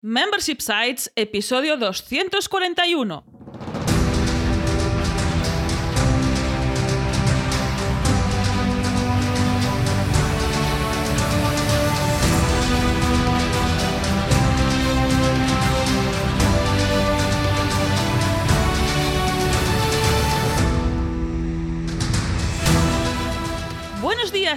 Membership Sites, episodio 241.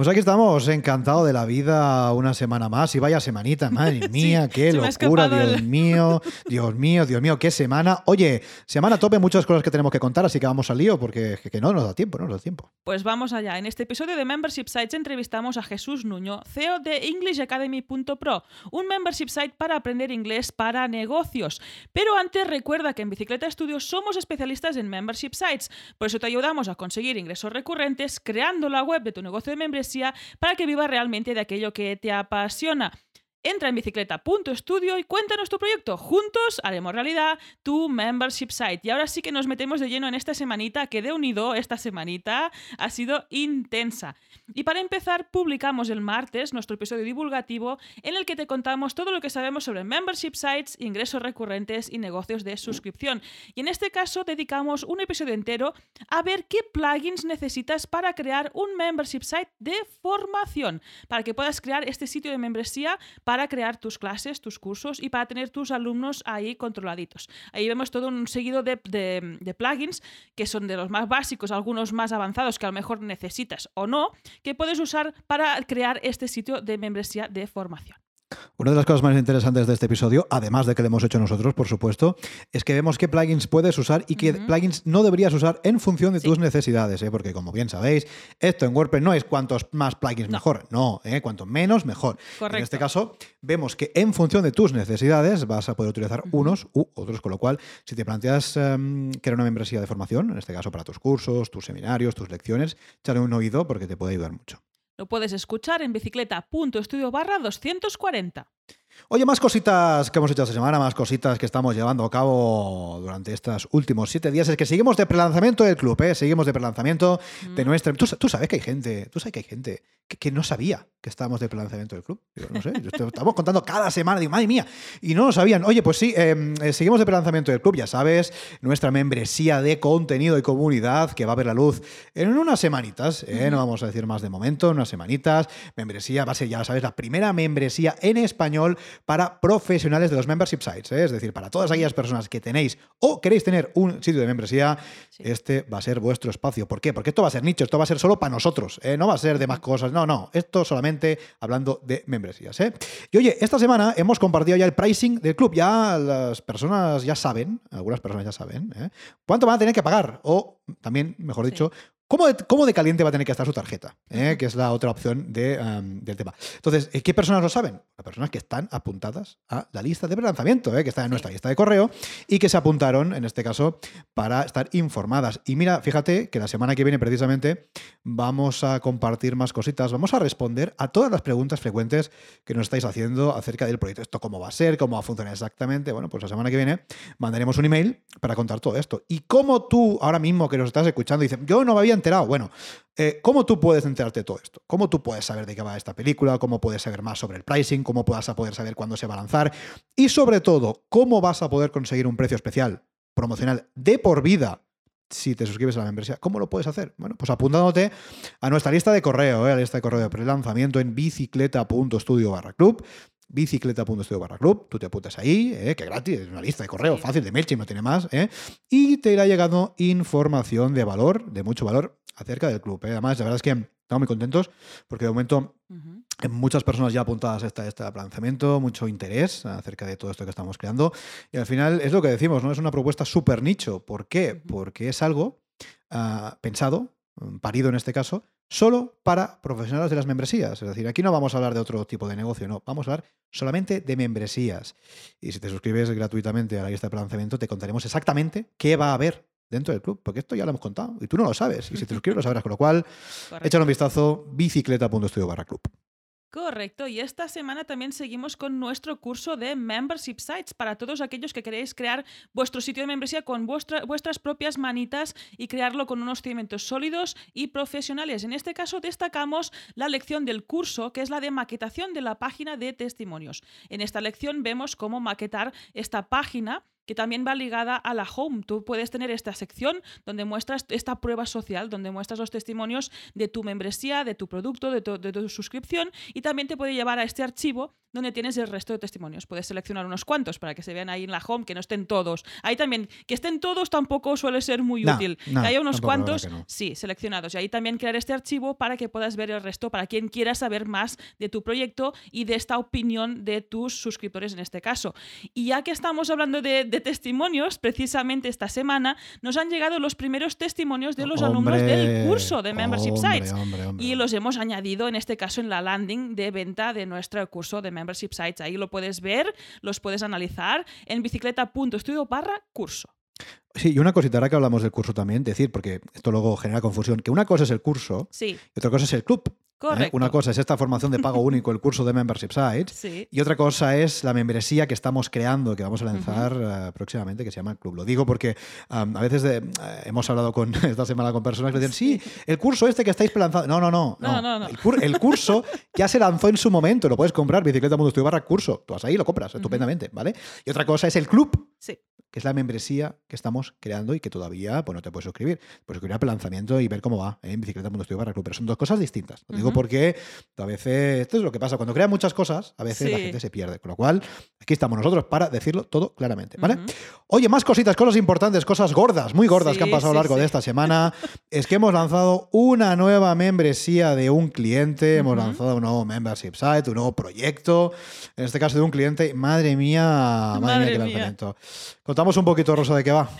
Pues aquí estamos, encantado de la vida una semana más. Y vaya semanita, madre mía, qué locura, Dios el- mío, Dios mío, Dios mío, qué semana. Oye, semana tope, muchas cosas que tenemos que contar, así que vamos al lío, porque que, que no nos da tiempo, no nos da tiempo. Pues vamos allá. En este episodio de Membership Sites entrevistamos a Jesús Nuño, CEO de EnglishAcademy.pro, un membership site para aprender inglés para negocios. Pero antes recuerda que en Bicicleta Studio somos especialistas en membership sites, por eso te ayudamos a conseguir ingresos recurrentes creando la web de tu negocio de membresía para que viva realmente de aquello que te apasiona. Entra en bicicleta.studio y cuéntanos tu proyecto. Juntos haremos realidad tu membership site. Y ahora sí que nos metemos de lleno en esta semanita, que de unido esta semanita ha sido intensa. Y para empezar, publicamos el martes nuestro episodio divulgativo en el que te contamos todo lo que sabemos sobre membership sites, ingresos recurrentes y negocios de suscripción. Y en este caso dedicamos un episodio entero a ver qué plugins necesitas para crear un membership site de formación, para que puedas crear este sitio de membresía crear tus clases, tus cursos y para tener tus alumnos ahí controladitos. Ahí vemos todo un seguido de plugins que son de los más básicos, algunos más avanzados que a lo mejor necesitas o no, que puedes usar para crear este sitio de membresía de formación. Una de las cosas más interesantes de este episodio, además de que lo hemos hecho nosotros, por supuesto, es que vemos qué plugins puedes usar y qué plugins no deberías usar en función de Sí. tus necesidades, ¿eh? porque como bien sabéis, esto en WordPress no es cuantos más plugins No. mejor, no, ¿eh? cuanto menos mejor. Correcto. En este caso, vemos que en función de tus necesidades vas a poder utilizar unos u otros, con lo cual, si te planteas em, crear una membresía de formación, en este caso para tus cursos, tus seminarios, tus lecciones, échale un oído porque te puede ayudar mucho. Lo puedes escuchar en bicicleta.studio barra 240. Oye, más cositas que hemos hecho esta semana, más cositas que estamos llevando a cabo durante estos últimos siete días. Es que seguimos de prelanzamiento del club, ¿eh? Seguimos de prelanzamiento de nuestra. ¿Tú, tú sabes que hay gente, tú sabes que hay gente que, que no sabía que estábamos de prelanzamiento del club. Digo, no sé, yo estamos contando cada semana, digo, madre mía, y no lo sabían. Oye, pues sí, eh, eh, seguimos de prelanzamiento del club, ya sabes, nuestra membresía de contenido y comunidad que va a ver la luz en unas semanitas, ¿eh? no vamos a decir más de momento, en unas semanitas. Membresía va a ser, ya sabes, la primera membresía en español para profesionales de los membership sites, ¿eh? es decir, para todas aquellas personas que tenéis o queréis tener un sitio de membresía, Sí. este va a ser vuestro espacio. ¿Por qué? Porque esto va a ser nicho, esto va a ser solo para nosotros, ¿eh? no va a ser de más cosas, no, no, esto solamente hablando de membresías. ¿eh? Y oye, esta semana hemos compartido ya el pricing del club, ya las personas ya saben, algunas personas ya saben, cuánto van a tener que pagar o también, mejor Sí. ¿Cómo de, cómo de caliente va a tener que estar su tarjeta? ¿eh? Que es la otra opción de, um, del tema. Entonces, ¿eh, ¿qué personas lo saben? Las personas que están apuntadas a la lista de lanzamiento, ¿eh? que está en nuestra lista de correo y que se apuntaron, en este caso, para estar informadas. Y mira, fíjate que la semana que viene, precisamente, vamos a compartir más cositas. Vamos a responder a todas las preguntas frecuentes que nos estáis haciendo acerca del proyecto. Esto cómo va a ser, cómo va a funcionar exactamente. Bueno, pues la semana que viene mandaremos un email para contar todo esto. Y cómo tú, ahora mismo que nos estás escuchando, dices, yo no me había enterado. Bueno, eh, ¿cómo tú puedes enterarte de todo esto? ¿Cómo tú puedes saber de qué va esta película? ¿Cómo puedes saber más sobre el pricing? ¿Cómo vas a poder saber cuándo se va a lanzar? Y sobre todo, ¿cómo vas a poder conseguir un precio especial promocional de por vida? Si te suscribes a la membresía, ¿cómo lo puedes hacer? Bueno, pues apuntándote a nuestra lista de correo, ¿eh? a la lista de correo de prelanzamiento en bicicleta.studio barra club bicicleta.studio barra club, tú te apuntas ahí, ¿eh? que gratis, es una lista de correo Sí. fácil de MailChimp, no tiene más, ¿eh? y te irá llegando información de valor, de mucho valor, acerca del club. ¿eh? Además, la verdad es que estamos muy contentos porque de momento hay muchas personas ya apuntadas a este, a este lanzamiento, mucho interés acerca de todo esto que estamos creando. Y al final es lo que decimos, ¿no? Es una propuesta súper nicho. ¿Por qué? Porque es algo ah, pensado, parido en este caso, solo para profesionales de las membresías. Es decir, aquí no vamos a hablar de otro tipo de negocio, no. Vamos a hablar solamente de membresías. Y si te suscribes gratuitamente a la lista de lanzamiento, te contaremos exactamente qué va a haber dentro del club, porque esto ya lo hemos contado y tú no lo sabes. Y si te suscribes lo sabrás, con lo cual, Correcto. échale un vistazo bicicleta.studio barra club. Correcto, y esta semana también seguimos con nuestro curso de Membership Sites para todos aquellos que queréis crear vuestro sitio de membresía con vuestra- vuestras propias manitas y crearlo con unos cimientos sólidos y profesionales. En este caso destacamos la lección del curso, que es la de maquetación de la página de testimonios. En esta lección vemos cómo maquetar esta página que también va ligada a la home. Tú puedes tener esta sección donde muestras esta prueba social, donde muestras los testimonios de tu membresía, de tu producto, de tu, de tu suscripción y también te puede llevar a este archivo donde tienes el resto de testimonios. Puedes seleccionar unos cuantos para que se vean ahí en la home, que no estén todos. Ahí también, que estén todos tampoco suele ser muy No, útil. no, que haya unos cuantos, no. sí, seleccionados. Y ahí también crear este archivo para que puedas ver el resto, para quien quiera saber más de tu proyecto y de esta opinión de tus suscriptores en este caso. Y ya que estamos hablando de, de testimonios, precisamente esta semana nos han llegado los primeros testimonios de los alumnos del curso de Membership hombre, Sites. hombre, Y los hemos añadido en este caso en la landing de venta de nuestro curso de Membership Sites. Ahí lo puedes ver, los puedes analizar en bicicleta.studio barra curso. Sí, y una cosita, ahora que hablamos del curso también, decir, porque esto luego genera confusión, que una cosa es el curso Sí, y otra cosa es el club. ¿eh? correcto. Una cosa es esta formación de pago único, el curso de Membership Sites, Sí. y otra cosa es la membresía que estamos creando, que vamos a lanzar eh, próximamente, que se llama el Club. Lo digo porque a veces de- eh, hemos hablado con esta semana con personas que dicen, sí, el curso este que estáis lanzando. No, no, no. No, no, no. El, cur- el curso ya se lanzó en su momento, lo puedes comprar, bicicleta.studio barra curso. Tú vas ahí y lo compras estupendamente, ¿vale? Y otra cosa es el club, Sí. que es la membresía que estamos creando y que todavía pues, no te puedes suscribir. Puedes suscribir al lanzamiento y ver cómo va ¿eh? en bicicleta.studio barra club. Pero son dos cosas distintas. Lo digo porque a veces, esto es lo que pasa, cuando crean muchas cosas, a veces la gente se pierde. Con lo cual, aquí estamos nosotros para decirlo todo claramente, ¿vale? Oye, más cositas, cosas importantes, cosas gordas, muy gordas que han pasado a sí, lo largo de esta semana. es que hemos lanzado una nueva membresía de un cliente, hemos lanzado un nuevo membership site, un nuevo proyecto, en este caso de un cliente. Madre mía, madre, Madre mía, qué lanzamiento. Contamos un poquito, Rosa, de qué va.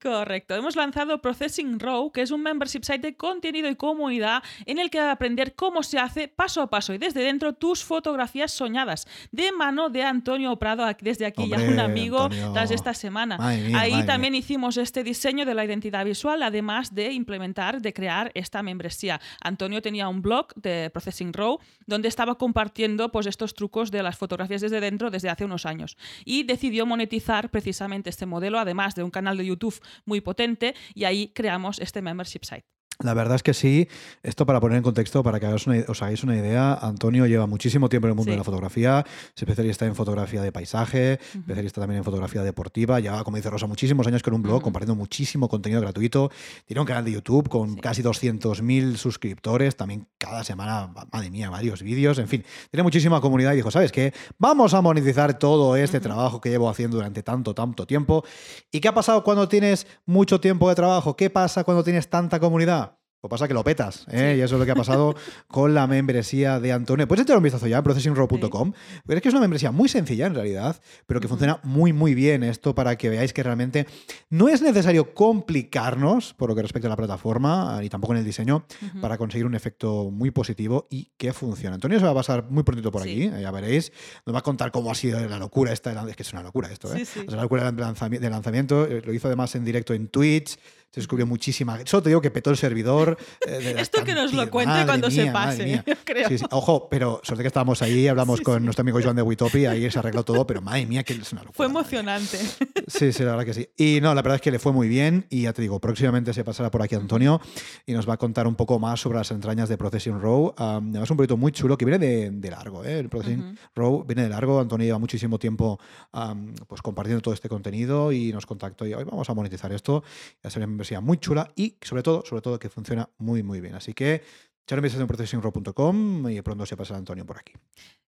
Correcto. Hemos lanzado Processing Row, que es un membership site de contenido y comunidad en el que aprender cómo se hace paso a paso y desde dentro tus fotografías soñadas de mano de Antonio Prado, desde aquí ya un Hombre, amigo Antonio. tras esta semana. Mía, Ahí también hicimos este diseño de la identidad visual, además de implementar, de crear esta membresía. Antonio tenía un blog de Processing Row donde estaba compartiendo pues, estos trucos de las fotografías desde dentro desde hace unos años. Y decidió monetizar precisamente este modelo, además de un canal de YouTube muy potente, y ahí creamos este membership site. La verdad es que sí. Esto para poner en contexto, para que hagáis una- os hagáis una idea, Antonio lleva muchísimo tiempo en el mundo Sí. de la fotografía, es especialista en fotografía de paisaje, especialista también en fotografía deportiva, lleva, como dice Rosa, muchísimos años con un blog, compartiendo muchísimo contenido gratuito, tiene un canal de YouTube con Sí. casi 200.000 suscriptores, también cada semana, madre mía, varios vídeos, en fin, tiene muchísima comunidad y dijo, ¿sabes qué? Vamos a monetizar todo este trabajo que llevo haciendo durante tanto, tanto tiempo. ¿Y qué ha pasado cuando tienes mucho tiempo de trabajo? ¿Qué pasa cuando tienes tanta comunidad? Pues pasa que lo petas, ¿eh? Sí. y eso es lo que ha pasado con la membresía de Antonio. Puedes echar un vistazo ya en processingrow.com. Pero es que es una membresía muy sencilla en realidad, pero que funciona muy, muy bien esto para que veáis que realmente no es necesario complicarnos por lo que respecta a la plataforma ni tampoco en el diseño para conseguir un efecto muy positivo y que funcione. Antonio se va a pasar muy prontito por Sí. aquí, eh, ya veréis. Nos va a contar cómo ha sido la locura esta. de Es que es una locura esto, ¿eh? Sí, sí. O sea, la locura del del lanzamiento. eh, Lo hizo además en directo en Twitch. Se descubrió muchísima. Solo te digo que petó el servidor. eh, de Esto que nos lo cuente Madre cuando se mía, pase, yo creo. Sí, sí. Ojo, pero suerte que estábamos ahí, hablamos Sí, con nuestro amigo Joan de Witopi, ahí se arregló todo, pero madre mía, que es una locura. Fue madre emocionante. Sí, sí, la verdad que sí. Y no, la verdad es que le fue muy bien y ya te digo, próximamente se pasará por aquí Antonio y nos va a contar un poco más sobre las entrañas de Processing Row. Um, además, un proyecto muy chulo que viene de, de largo, ¿eh? El Processing Ujú. Row viene de largo. Antonio lleva muchísimo tiempo um, pues compartiendo todo este contenido y nos contactó y hoy vamos a monetizar esto. Va a ser una membresía muy chula y sobre todo, sobre todo que funciona muy, muy bien. Así que un vistazo en processingrow.com y pronto se pasará Antonio por aquí.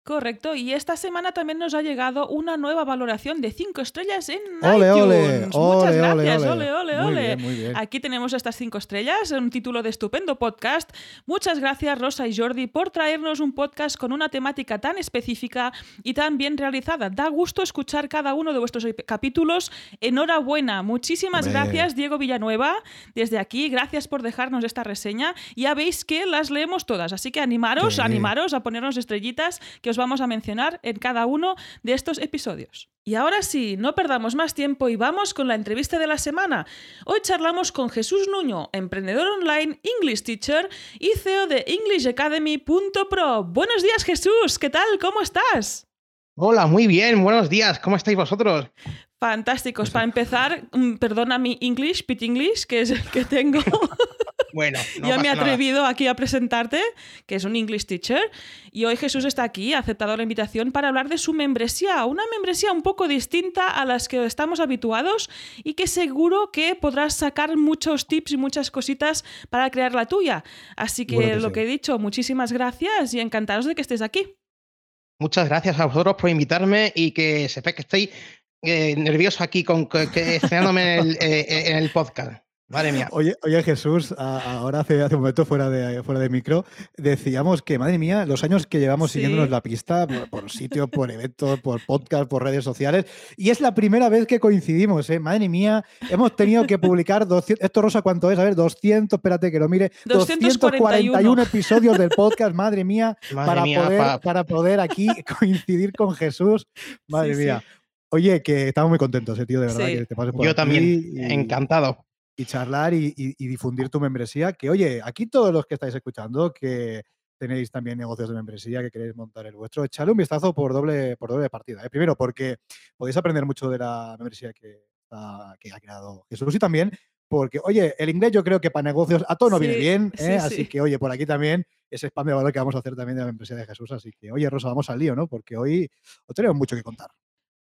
Correcto, y esta semana también nos ha llegado una nueva valoración de 5 estrellas en ¡Ole, iTunes. ole! Muchas ¡Ole, ole, gracias, ole! ole, ole, Muy bien, muy bien. Aquí tenemos estas 5 estrellas, un título de estupendo podcast. Muchas gracias Rosa y Jordi por traernos un podcast con una temática tan específica y tan bien realizada. Da gusto escuchar cada uno de vuestros capítulos. Enhorabuena, muchísimas Hombre. gracias Diego Villanueva. Desde aquí, gracias por dejarnos esta reseña. Ya veis que las leemos todas, así que animaros, Sí. animaros a ponernos estrellitas que os vamos a mencionar en cada uno de estos episodios. Y ahora sí, no perdamos más tiempo y vamos con la entrevista de la semana. Hoy charlamos con Jesús Nuño, emprendedor online, English teacher y CEO de EnglishAcademy.pro. Buenos días Jesús, ¿qué tal? ¿Cómo estás? Hola, muy bien, buenos días, ¿cómo estáis vosotros? Fantásticos. Para empezar, mm, perdona mi English, Pit English, que es el que tengo. Bueno, no ya me he nada. atrevido aquí a presentarte, que es un English teacher. Y hoy Jesús está aquí, ha aceptado la invitación para hablar de su membresía, una membresía un poco distinta a las que estamos habituados y que seguro que podrás sacar muchos tips y muchas cositas para crear la tuya. Así que, que lo sí. que he dicho, muchísimas gracias y encantados de que estés aquí. Muchas gracias a vosotros por invitarme y que sepáis que estoy eh, nervioso aquí con que, que estrenándome en el, eh, en el podcast. Madre mía. Oye, oye Jesús, a- ahora hace, hace un momento fuera de, fuera de micro, decíamos que, madre mía, los años que llevamos Sí. siguiéndonos la pista por, por sitios, por eventos, por podcast, por redes sociales, y es la primera vez que coincidimos, ¿eh? Madre mía, hemos tenido que publicar 200, esto Rosa, ¿cuánto es? A ver, 200, espérate que lo mire, 241 241 episodios del podcast, madre mía, Madre para, mía, poder, pa- para poder aquí coincidir con Jesús, madre Sí, sí. mía. Oye, que estamos muy contentos, eh, tío, de verdad, que te pases por yo aquí también, y- encantado. Y charlar y, y- y difundir tu membresía. Que oye, aquí todos los que estáis escuchando, que tenéis también negocios de membresía, que queréis montar el vuestro, echadle un vistazo por doble, por doble partida. ¿eh? Primero, porque podéis aprender mucho de la membresía que, ha creado Jesús y también porque, oye, el inglés yo creo que para negocios a todo nos viene bien, sí, ¿eh? así sí. que, oye, por aquí también ese spam de valor que vamos a hacer también de la membresía de Jesús. Así que, oye, Rosa, vamos al lío, ¿no? Porque hoy os tenemos mucho que contar.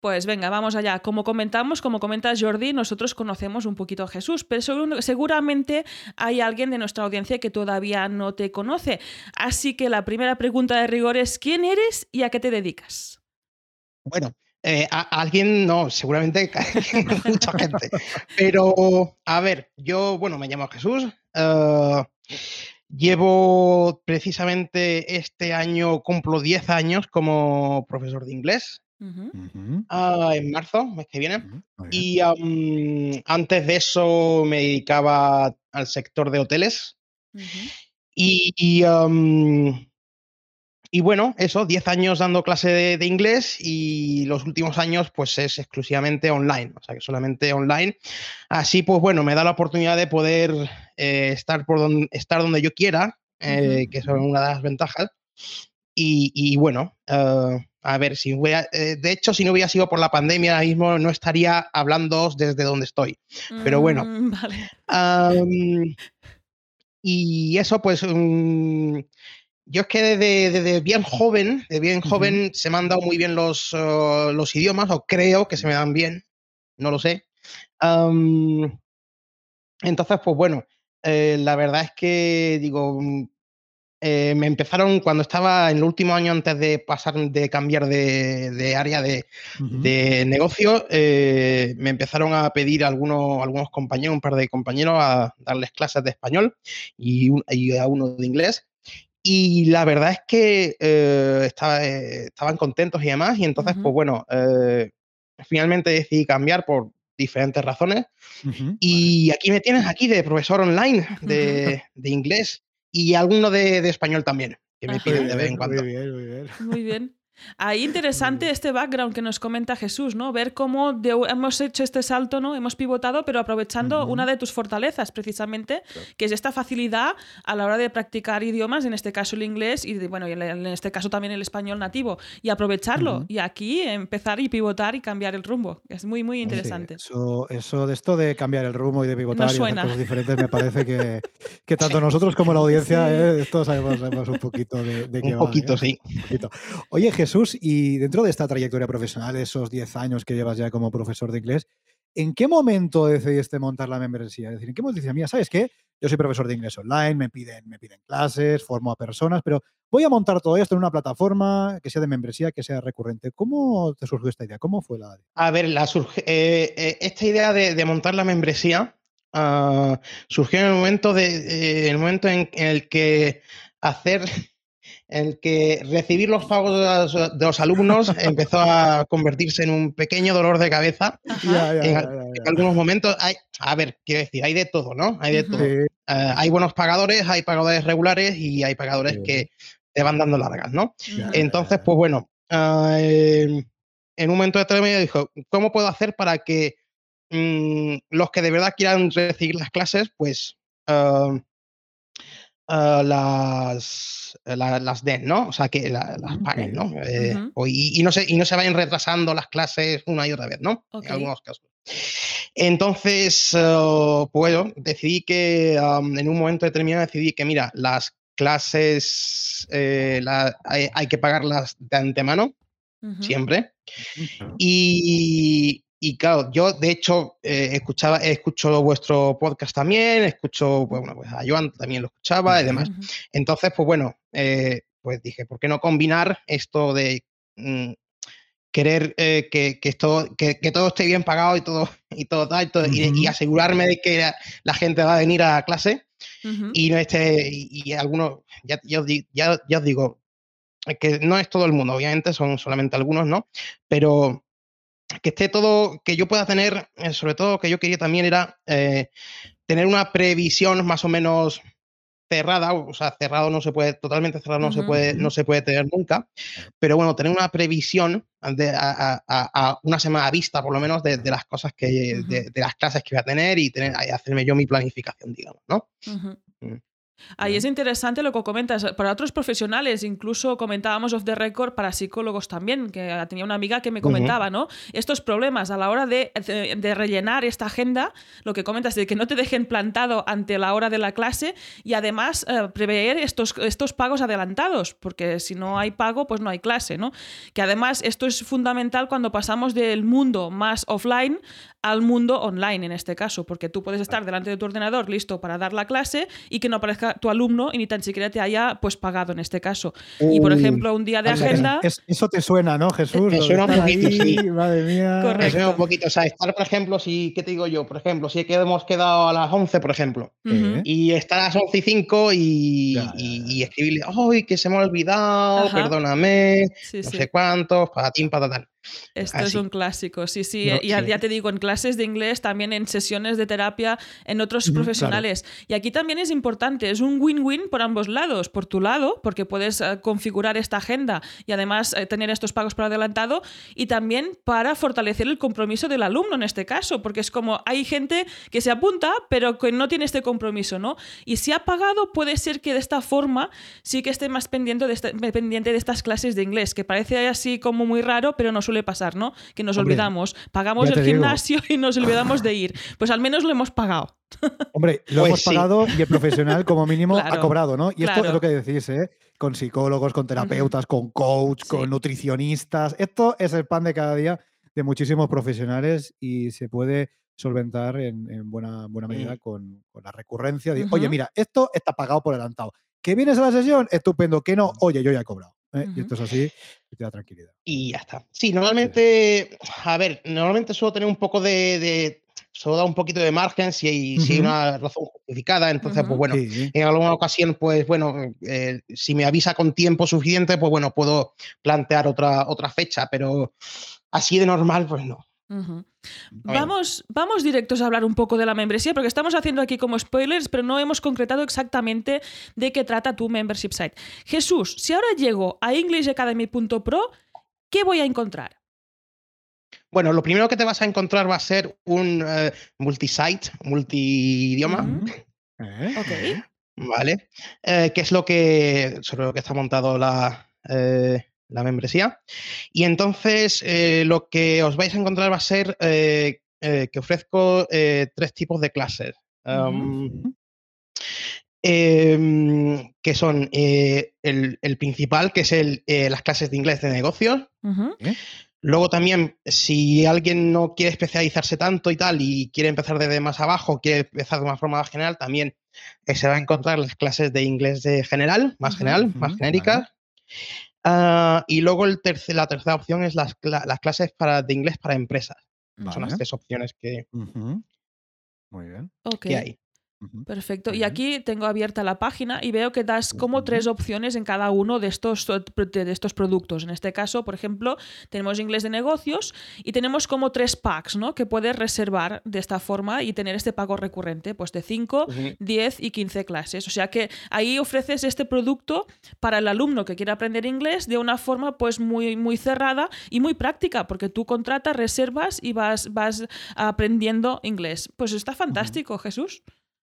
Pues venga, vamos allá. Como comentamos, como comenta Jordi, nosotros conocemos un poquito a Jesús, pero seguramente hay alguien de nuestra audiencia que todavía no te conoce. Así que la primera pregunta de rigor es ¿quién eres y a qué te dedicas? Bueno, eh, a alguien no, seguramente mucha gente. Pero, a ver, yo, bueno, me llamo Jesús. eh, llevo precisamente este año, cumplo 10 años como profesor de inglés. Ah, en marzo, mes que viene. Y antes de eso me dedicaba al sector de hoteles. Y, y, am, y bueno, eso, 10 años dando clase de, de inglés y los últimos años pues es exclusivamente online, o sea que solamente online. Así pues bueno, me da la oportunidad de poder eh, estar, por donde, estar donde yo quiera, eh, que es una de las ventajas. Y, y bueno, eh, a ver, si hubiera, eh, de hecho, si no hubiera sido por la pandemia, ahora mismo no estaría hablando desde donde estoy. Pero bueno. Mm, Vale. Y eso, pues, mm, yo es que desde, desde bien joven, de bien joven, se me han dado muy bien los, uh, los idiomas, o creo que se me dan bien, no lo sé. Entonces, pues bueno, eh, la verdad es que, digo, mm, eh, me empezaron cuando estaba en el último año antes de pasar, de cambiar de, de área de, negocio, eh, me empezaron a pedir algunos, algunos compañeros, un par de compañeros, a darles clases de español y, un- y a uno de inglés. Y la verdad es que eh, estaba- estaban contentos y demás. Y entonces, Ujú. pues bueno, finalmente decidí cambiar por diferentes razones. Y aquí me tienes, aquí de profesor online de, de inglés y alguno de, de español también, que me Ajá. Piden de vez en cuando. Muy bien, muy bien. Muy bien. Ahí interesante este background que nos comenta Jesús, ¿no? Ver cómo de- hemos hecho este salto, ¿no? Hemos pivotado, pero aprovechando una de tus fortalezas, precisamente, Claro. que es esta facilidad a la hora de practicar idiomas, en este caso el inglés y, de- bueno, y en este caso también el español nativo, y aprovecharlo. Y aquí empezar y pivotar y cambiar el rumbo. Es muy, muy Sí, interesante. eso, eso de esto de cambiar el rumbo y de pivotar Nos y hacer cosas diferentes me parece que, que tanto nosotros como la audiencia, Sí. eh, esto sabemos, sabemos un poquito de, de qué Un va, poquito, ¿eh? sí. Un poquito. Oye, Jesús, y dentro de esta trayectoria profesional, esos 10 años que llevas ya como profesor de inglés, ¿en qué momento decidiste montar la membresía? Es decir, ¿en qué momento dices, mira, ¿sabes qué? Yo soy profesor de inglés online, me piden, me piden clases, formo a personas, pero voy a montar todo esto en una plataforma que sea de membresía, que sea recurrente. ¿Cómo te surgió esta idea? ¿Cómo fue la...? A ver, eh, eh, esta idea de, montar la membresía ah, surgió en el momento, de, eh, el momento en, el que hacer, el que recibir los pagos de los, de los alumnos empezó a convertirse en un pequeño dolor de cabeza. En, en algunos momentos hay, a ver, quiero decir, hay de todo, ¿no? Hay de todo. Eh, hay buenos pagadores, hay pagadores regulares y hay pagadores que te van dando largas, ¿no? Entonces, pues bueno, em, en un momento determinado dijo, ¿cómo puedo hacer para que mm, los que de verdad quieran recibir las clases, pues ah, las, la- las den, ¿no? O sea, que la- las paguen, ¿no? Eh, y, y no se, y no se vayan retrasando las clases una y otra vez, ¿no? En algunos casos. Entonces, eh, pues bueno, decidí que en un momento determinado decidí que, mira, las clases eh, la- hay, hay que pagarlas de antemano, siempre. Y, y claro, yo de hecho eh, escuchaba, escucho vuestro podcast también, escucho, bueno, pues a Joan también lo escuchaba y demás. Entonces, pues bueno, eh, pues dije, ¿por qué no combinar esto de mm, querer eh, que, que esto, que, que todo esté bien pagado y todo, y todo tal, y, todo- y- asegurarme de que la, la gente va a venir a clase y no esté, y, y algunos, ya, ya os di- ya- ya os digo, que no es todo el mundo, obviamente, son solamente algunos, ¿no? Pero que esté todo, que yo pueda tener, eh, sobre todo que yo quería también era eh, tener una previsión más o menos cerrada, o sea, cerrado no se puede, totalmente cerrado no se puede, no se puede tener nunca, pero bueno, tener una previsión de, a, a- a- a una semana vista, por lo menos, de, de las cosas que, de, de las clases que voy a tener y tener, hacerme yo mi planificación, digamos, ¿no? Mm. Ahí es interesante lo que comentas. Para otros profesionales, incluso comentábamos off the record para psicólogos también, que tenía una amiga que me comentaba, ¿no? Estos problemas a la hora de, de- de rellenar esta agenda, lo que comentas, de que no te dejen plantado ante la hora de la clase y además eh, prever estos, estos pagos adelantados, porque si no hay pago, pues no hay clase, ¿no? Que además esto es fundamental cuando pasamos del mundo más offline al mundo online en este caso, porque tú puedes estar delante de tu ordenador listo para dar la clase y que no aparezca tu alumno y ni tan siquiera te haya pues pagado en este caso. Y por ejemplo, un día de Anda, agenda... es- eso te suena, ¿no, Jesús? Me suena un estar poquito, ahí, sí. Madre mía. Correcto. Un poquito, o sea, estar, por ejemplo, si, ¿qué te digo yo? Por ejemplo, si hemos quedado a las 11, por ejemplo. Eh, y estar a las 11 y 5 y, Ya, ya, y- ya. y escribirle, ¡ay, que se me ha olvidado! Ajá. Perdóname, Sí, no sí. sé cuántos, patatín, patatán. Esto Ah, es un clásico, sí, sí. No, y ya, sí. ya te digo, en clases de inglés, también en sesiones de terapia, en otros Ujú, profesionales. Y aquí también es importante, es un win-win por ambos lados. Por tu lado, porque puedes eh, configurar esta agenda y además eh, tener estos pagos por adelantado. Y también para fortalecer el compromiso del alumno en este caso, porque es como hay gente que se apunta, pero que no tiene este compromiso, ¿no? Y si ha pagado, puede ser que de esta forma sí que esté más pendiente de, esta- pendiente de estas clases de inglés, que parece así como muy raro, pero no suele pasar, ¿no? Que nos Hombre, olvidamos, pagamos el digo. gimnasio y nos olvidamos de ir. Pues al menos lo hemos pagado. Hombre, lo Pues hemos sí. pagado y el profesional, como mínimo, Claro, ha cobrado, ¿no? Y esto claro. es lo que decís, ¿eh? Con psicólogos, con terapeutas, con coach, Sí. con nutricionistas. Esto es el pan de cada día de muchísimos profesionales y se puede solventar en, en buena, buena medida Mm. con, con la recurrencia de, oye, mira, esto está pagado por adelantado. ¿Que vienes a la sesión? Estupendo. ¿Que no? Oye, yo ya he cobrado. ¿Eh? Y esto es así y te da tranquilidad. Y ya está. Sí, normalmente, a ver, normalmente suelo tener un poco de, de suelo dar un poquito de margen si hay, si hay Ujú. una razón justificada. Entonces, pues bueno, Sí. en alguna ocasión, pues bueno, eh, si me avisa con tiempo suficiente, pues bueno, puedo plantear otra, otra fecha, pero así de normal, pues no. Bueno. Vamos, vamos directos a hablar un poco de la membresía, porque estamos haciendo aquí como spoilers, pero no hemos concretado exactamente de qué trata tu membership site. Jesús, si ahora llego a englishacademy.pro, ¿qué voy a encontrar? Bueno, lo primero que te vas a encontrar va a ser un eh, multisite, multidioma. ¿Eh? Ok. ¿vale? Eh, que es lo que, sobre lo que está montado la, eh, la membresía. Y entonces eh, lo que os vais a encontrar va a ser eh, eh, que ofrezco eh, tres tipos de clases. Um, em, que son eh, el, el principal, que es el, eh, las clases de inglés de negocios. Luego también, si alguien no quiere especializarse tanto y tal, y quiere empezar desde más abajo, quiere empezar de una forma más general, también eh, se va a encontrar las clases de inglés de general, más general, más genéricas. Ah, y luego el terce- la tercera opción es las, cla- las clases para, de inglés para empresas. Son las tres opciones que. Muy bien. Ok. que hay. Perfecto. Y aquí tengo abierta la página y veo que das como tres opciones en cada uno de estos, de estos productos. En este caso, por ejemplo, tenemos inglés de negocios y tenemos como tres packs, ¿no? Que puedes reservar de esta forma y tener este pago recurrente, pues de 5, Ujú. 10 y 15 clases. O sea que ahí ofreces este producto para el alumno que quiere aprender inglés de una forma pues muy, muy cerrada y muy práctica, porque tú contratas, reservas y vas, vas aprendiendo inglés. Pues está fantástico, Jesús.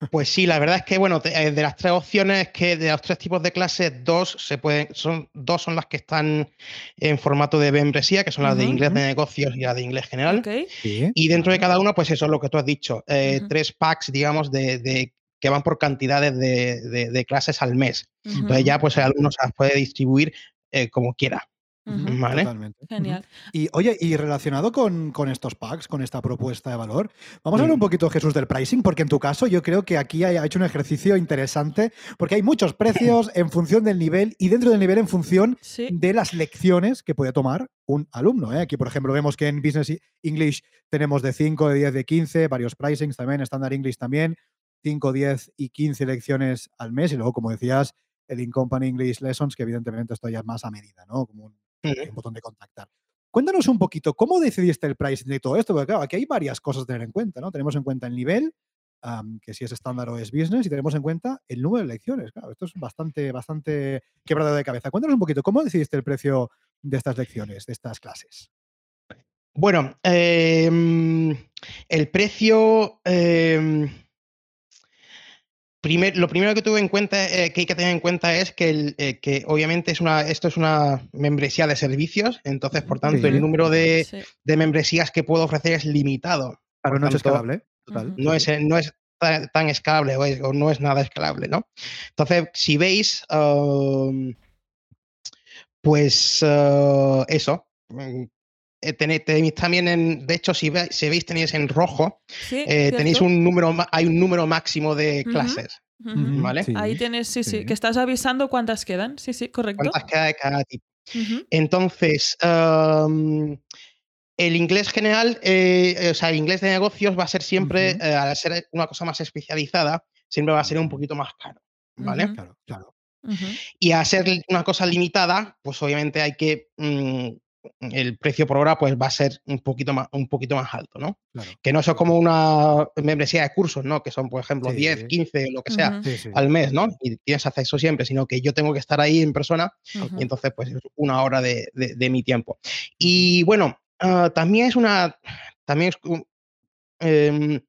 Pues sí, la verdad es que, bueno, eh, de las tres opciones que de los tres tipos de clases, dos se pueden, son, dos son las que están en formato de membresía, que son las de inglés de negocios y la de inglés general. Ok. Sí. Y dentro de cada uno, pues eso es lo que tú has dicho. eh. Tres packs, digamos, de, de- que van por cantidades de, de- de clases al mes. Entonces ya, pues el alumno se las puede distribuir eh, como quiera. Totalmente. Genial. Y oye, y relacionado con, con estos packs, con esta propuesta de valor, vamos a hablar un poquito, Jesús, del pricing, porque en tu caso yo creo que aquí ha hecho un ejercicio interesante, porque hay muchos precios en función del nivel y dentro del nivel en función Sí. de las lecciones que puede tomar un alumno. ¿eh? Aquí, por ejemplo, vemos que en Business English tenemos de 5, de 10, de 15, varios pricings también, Standard English también, 5, 10 y 15 lecciones al mes. Y luego, como decías, el In-Company English Lessons, que evidentemente esto ya es más a medida, ¿no? Como un, Hay un botón de contactar. Cuéntanos un poquito, ¿cómo decidiste el pricing de todo esto? Porque claro, aquí hay varias cosas a tener en cuenta, ¿no? Tenemos en cuenta el nivel, que si es estándar o es business, y tenemos en cuenta el número de lecciones. Claro, esto es bastante, bastante quebrado de cabeza. Cuéntanos un poquito, ¿cómo decidiste el precio de estas lecciones, de estas clases? Bueno, em, el precio. em, primer- lo primero que tuve en cuenta, eh, que hay que tener en cuenta es que, el- eh, que obviamente es una, esto es una membresía de servicios, entonces, por tanto, Sí. el número de, Sí. de membresías que puedo ofrecer es limitado. Claro, no es escalable. Total. No es, no es tan, tan escalable o, es- o no es nada escalable, ¿no? Entonces, si veis, um, pues uh, eso. Eh, tenéis, tenéis también en, de hecho, si, ve- si veis, tenéis en rojo, Sí, eh, tenéis un número, hay un número máximo de clases. ¿vale? sí, Ahí tienes, sí, sí, sí. que estás avisando cuántas quedan. Sí, sí, correcto. ¿Cuántas queda de cada tipo? Entonces, um, el inglés general, eh, o sea, el inglés de negocios va a ser siempre, eh, al ser una cosa más especializada, siempre va a ser un poquito más caro. ¿Vale? Claro, claro. Y a ser una cosa limitada, pues obviamente hay que. mm, el precio por hora pues va a ser un poquito más, un poquito más alto, ¿no? claro. Que no son como una membresía de cursos, ¿no? Que son, por ejemplo, Sí. 10, 15, lo que sea, al mes, ¿no? Y tienes acceso siempre, sino que yo tengo que estar ahí en persona y entonces pues es una hora de, de- de mi tiempo. Y bueno, ah, también es una, también es em,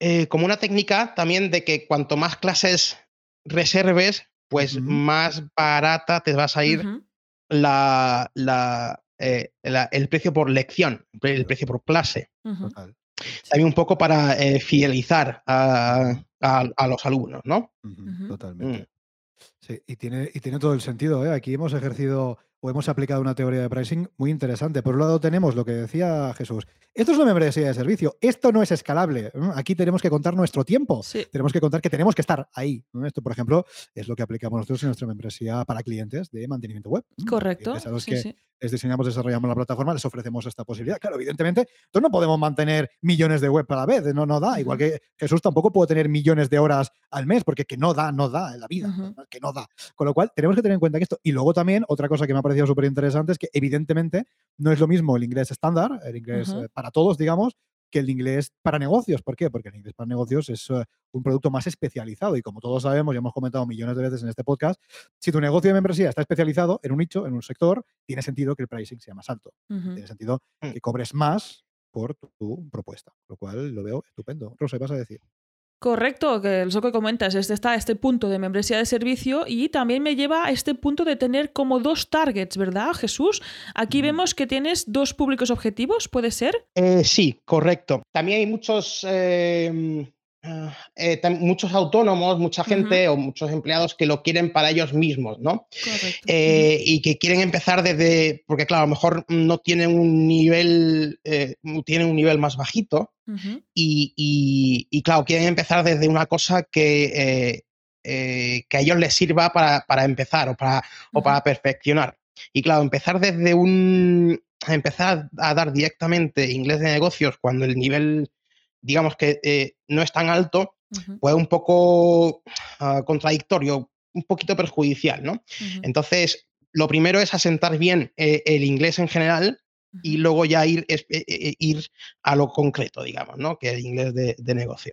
eh, como una técnica también de que cuanto más clases reserves, pues más barata te vas a ir. La, la, eh, la- el precio por lección, el precio por clase. También un poco para eh, fidelizar a, a- a los alumnos, ¿no? Totalmente. Mm. Sí, y tiene, y tiene todo el sentido. ¿eh? Aquí hemos ejercido o hemos aplicado una teoría de pricing muy interesante. Por un lado tenemos lo que decía Jesús. Esto es una membresía de servicio. Esto no es escalable. Aquí tenemos que contar nuestro tiempo. Sí. Tenemos que contar que tenemos que estar ahí. Esto, por ejemplo, es lo que aplicamos nosotros en nuestra membresía para clientes de mantenimiento web. Correcto. A los Sí, que sí. les diseñamos, desarrollamos la plataforma, les ofrecemos esta posibilidad. Claro, evidentemente, nosotros no podemos mantener millones de web a la vez, no, no da. Igual que Jesús tampoco puede tener millones de horas al mes, porque que no da, no da en la vida, que no da. Con lo cual, tenemos que tener en cuenta que esto. Y luego también, otra cosa que me ha parecido súper interesante es que, evidentemente, no es lo mismo el inglés estándar, el inglés eh, para todos, digamos, que el inglés para negocios. ¿Por qué? Porque el inglés para negocios es eh, un producto más especializado y como todos sabemos, ya hemos comentado millones de veces en este podcast, si tu negocio de membresía está especializado en un nicho, en un sector, tiene sentido que el pricing sea más alto. Tiene sentido Mm. que cobres más por tu, tu propuesta, lo cual lo veo estupendo. Rosa, ¿qué vas a decir? Correcto, que es lo que comentas, este está este punto de membresía de servicio y también me lleva a este punto de tener como dos targets, ¿verdad, Jesús? Aquí vemos que tienes dos públicos objetivos, ¿puede ser? Eh, sí, correcto. También hay muchos, eh, eh, muchos autónomos, mucha gente o muchos empleados que lo quieren para ellos mismos, ¿no? Eh, y que quieren empezar desde, porque claro, a lo mejor no tienen un nivel, eh, tienen un nivel más bajito y, y- y, claro, quieren empezar desde una cosa que, que a ellos les sirva para, para empezar o para, o para perfeccionar. Y claro, empezar desde un. empezar a dar directamente inglés de negocios cuando el nivel, digamos que eh, no es tan alto, Ujú, pues un poco ah, contradictorio, un poquito perjudicial, ¿no? Entonces, lo primero es asentar bien eh, el inglés en general y luego ya ir, es- eh, ir a lo concreto, digamos, ¿no? Que el inglés de, de negocio.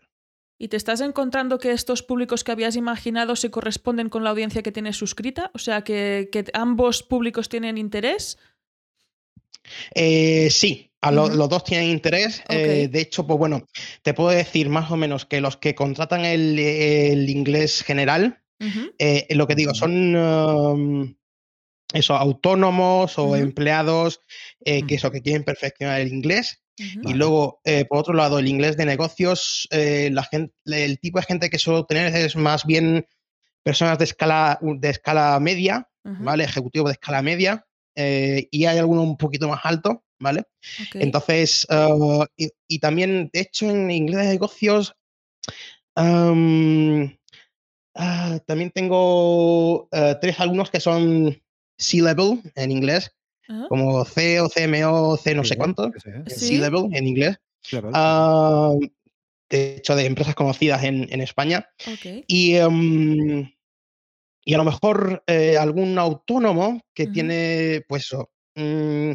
¿Y te estás encontrando que estos públicos que habías imaginado se corresponden con la audiencia que tienes suscrita? O sea, que, que ambos públicos tienen interés. Eh, sí, a lo- los dos tienen interés. eh, de hecho, pues bueno, te puedo decir más o menos que los que contratan el, el inglés general, eh, lo que digo, son um, eso, autónomos o empleados eh, que eso, que quieren perfeccionar el inglés. Y Vale. luego, por otro lado, el inglés de negocios, la gente, el tipo de gente que suelo tener es más bien personas de escala, de escala media, ¿vale? Ejecutivos de escala media, y hay alguno un poquito más alto, ¿vale? Entonces, ah, y, y también, de hecho, en inglés de negocios, ah, también tengo ah, tres alumnos que son C-level en inglés, Ajá. como C o CMO, C no Sí, sé cuánto, sí. C-level en inglés. Ah, de hecho, de empresas conocidas en, en España. Y, em, y a lo mejor eh, algún autónomo que tiene, pues, mm,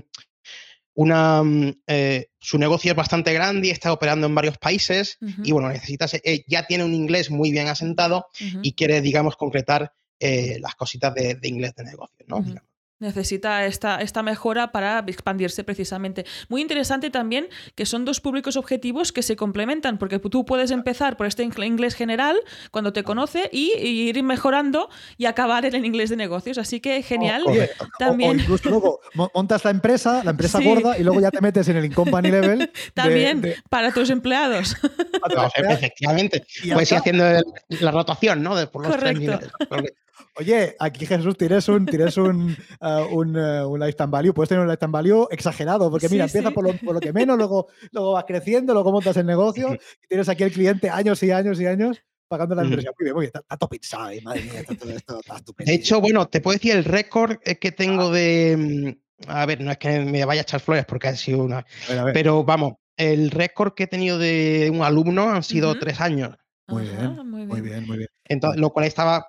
una, mm, eh, su negocio es bastante grande y está operando en varios países y bueno, necesitas, eh, ya tiene un inglés muy bien asentado y quiere, digamos, concretar eh, las cositas de, de inglés de negocio, ¿no? Digamos. Necesita esta, esta mejora para expandirse precisamente. Muy interesante también que son dos públicos objetivos que se complementan, porque tú puedes empezar por este ingl- inglés general cuando te conoce y, y ir mejorando y acabar en el inglés de negocios. Así que genial. Oye, o- También. O, incluso luego mo- montas la empresa, la empresa Sí. gorda, y luego ya te metes en el incompany level. de- También de- para tus empleados. Efectivamente, puedes ir haciendo el- la rotación, ¿no? De, por los tres Correcto. niveles. Oye, aquí Jesús, tienes un, tienes un, ah, un, ah, un lifetime value, puedes tener un lifetime value exagerado, porque mira, Sí, empiezas sí. por lo, por lo que menos, luego, luego vas creciendo, luego montas el negocio y tienes aquí el cliente años y años y años pagando la inversión. Muy bien, muy bien, está, está todo pensado madre mía, está todo esto está estupendo. De hecho, bueno, te puedo decir el récord eh, que tengo de. mm, A ver, no es que me vaya a echar flores porque ha sido una. A ver, a ver, Pero vamos, el récord que he tenido de un alumno han sido tres años. muy Ajá, bien, muy muy bien. bien, muy bien. Entonces, lo cual estaba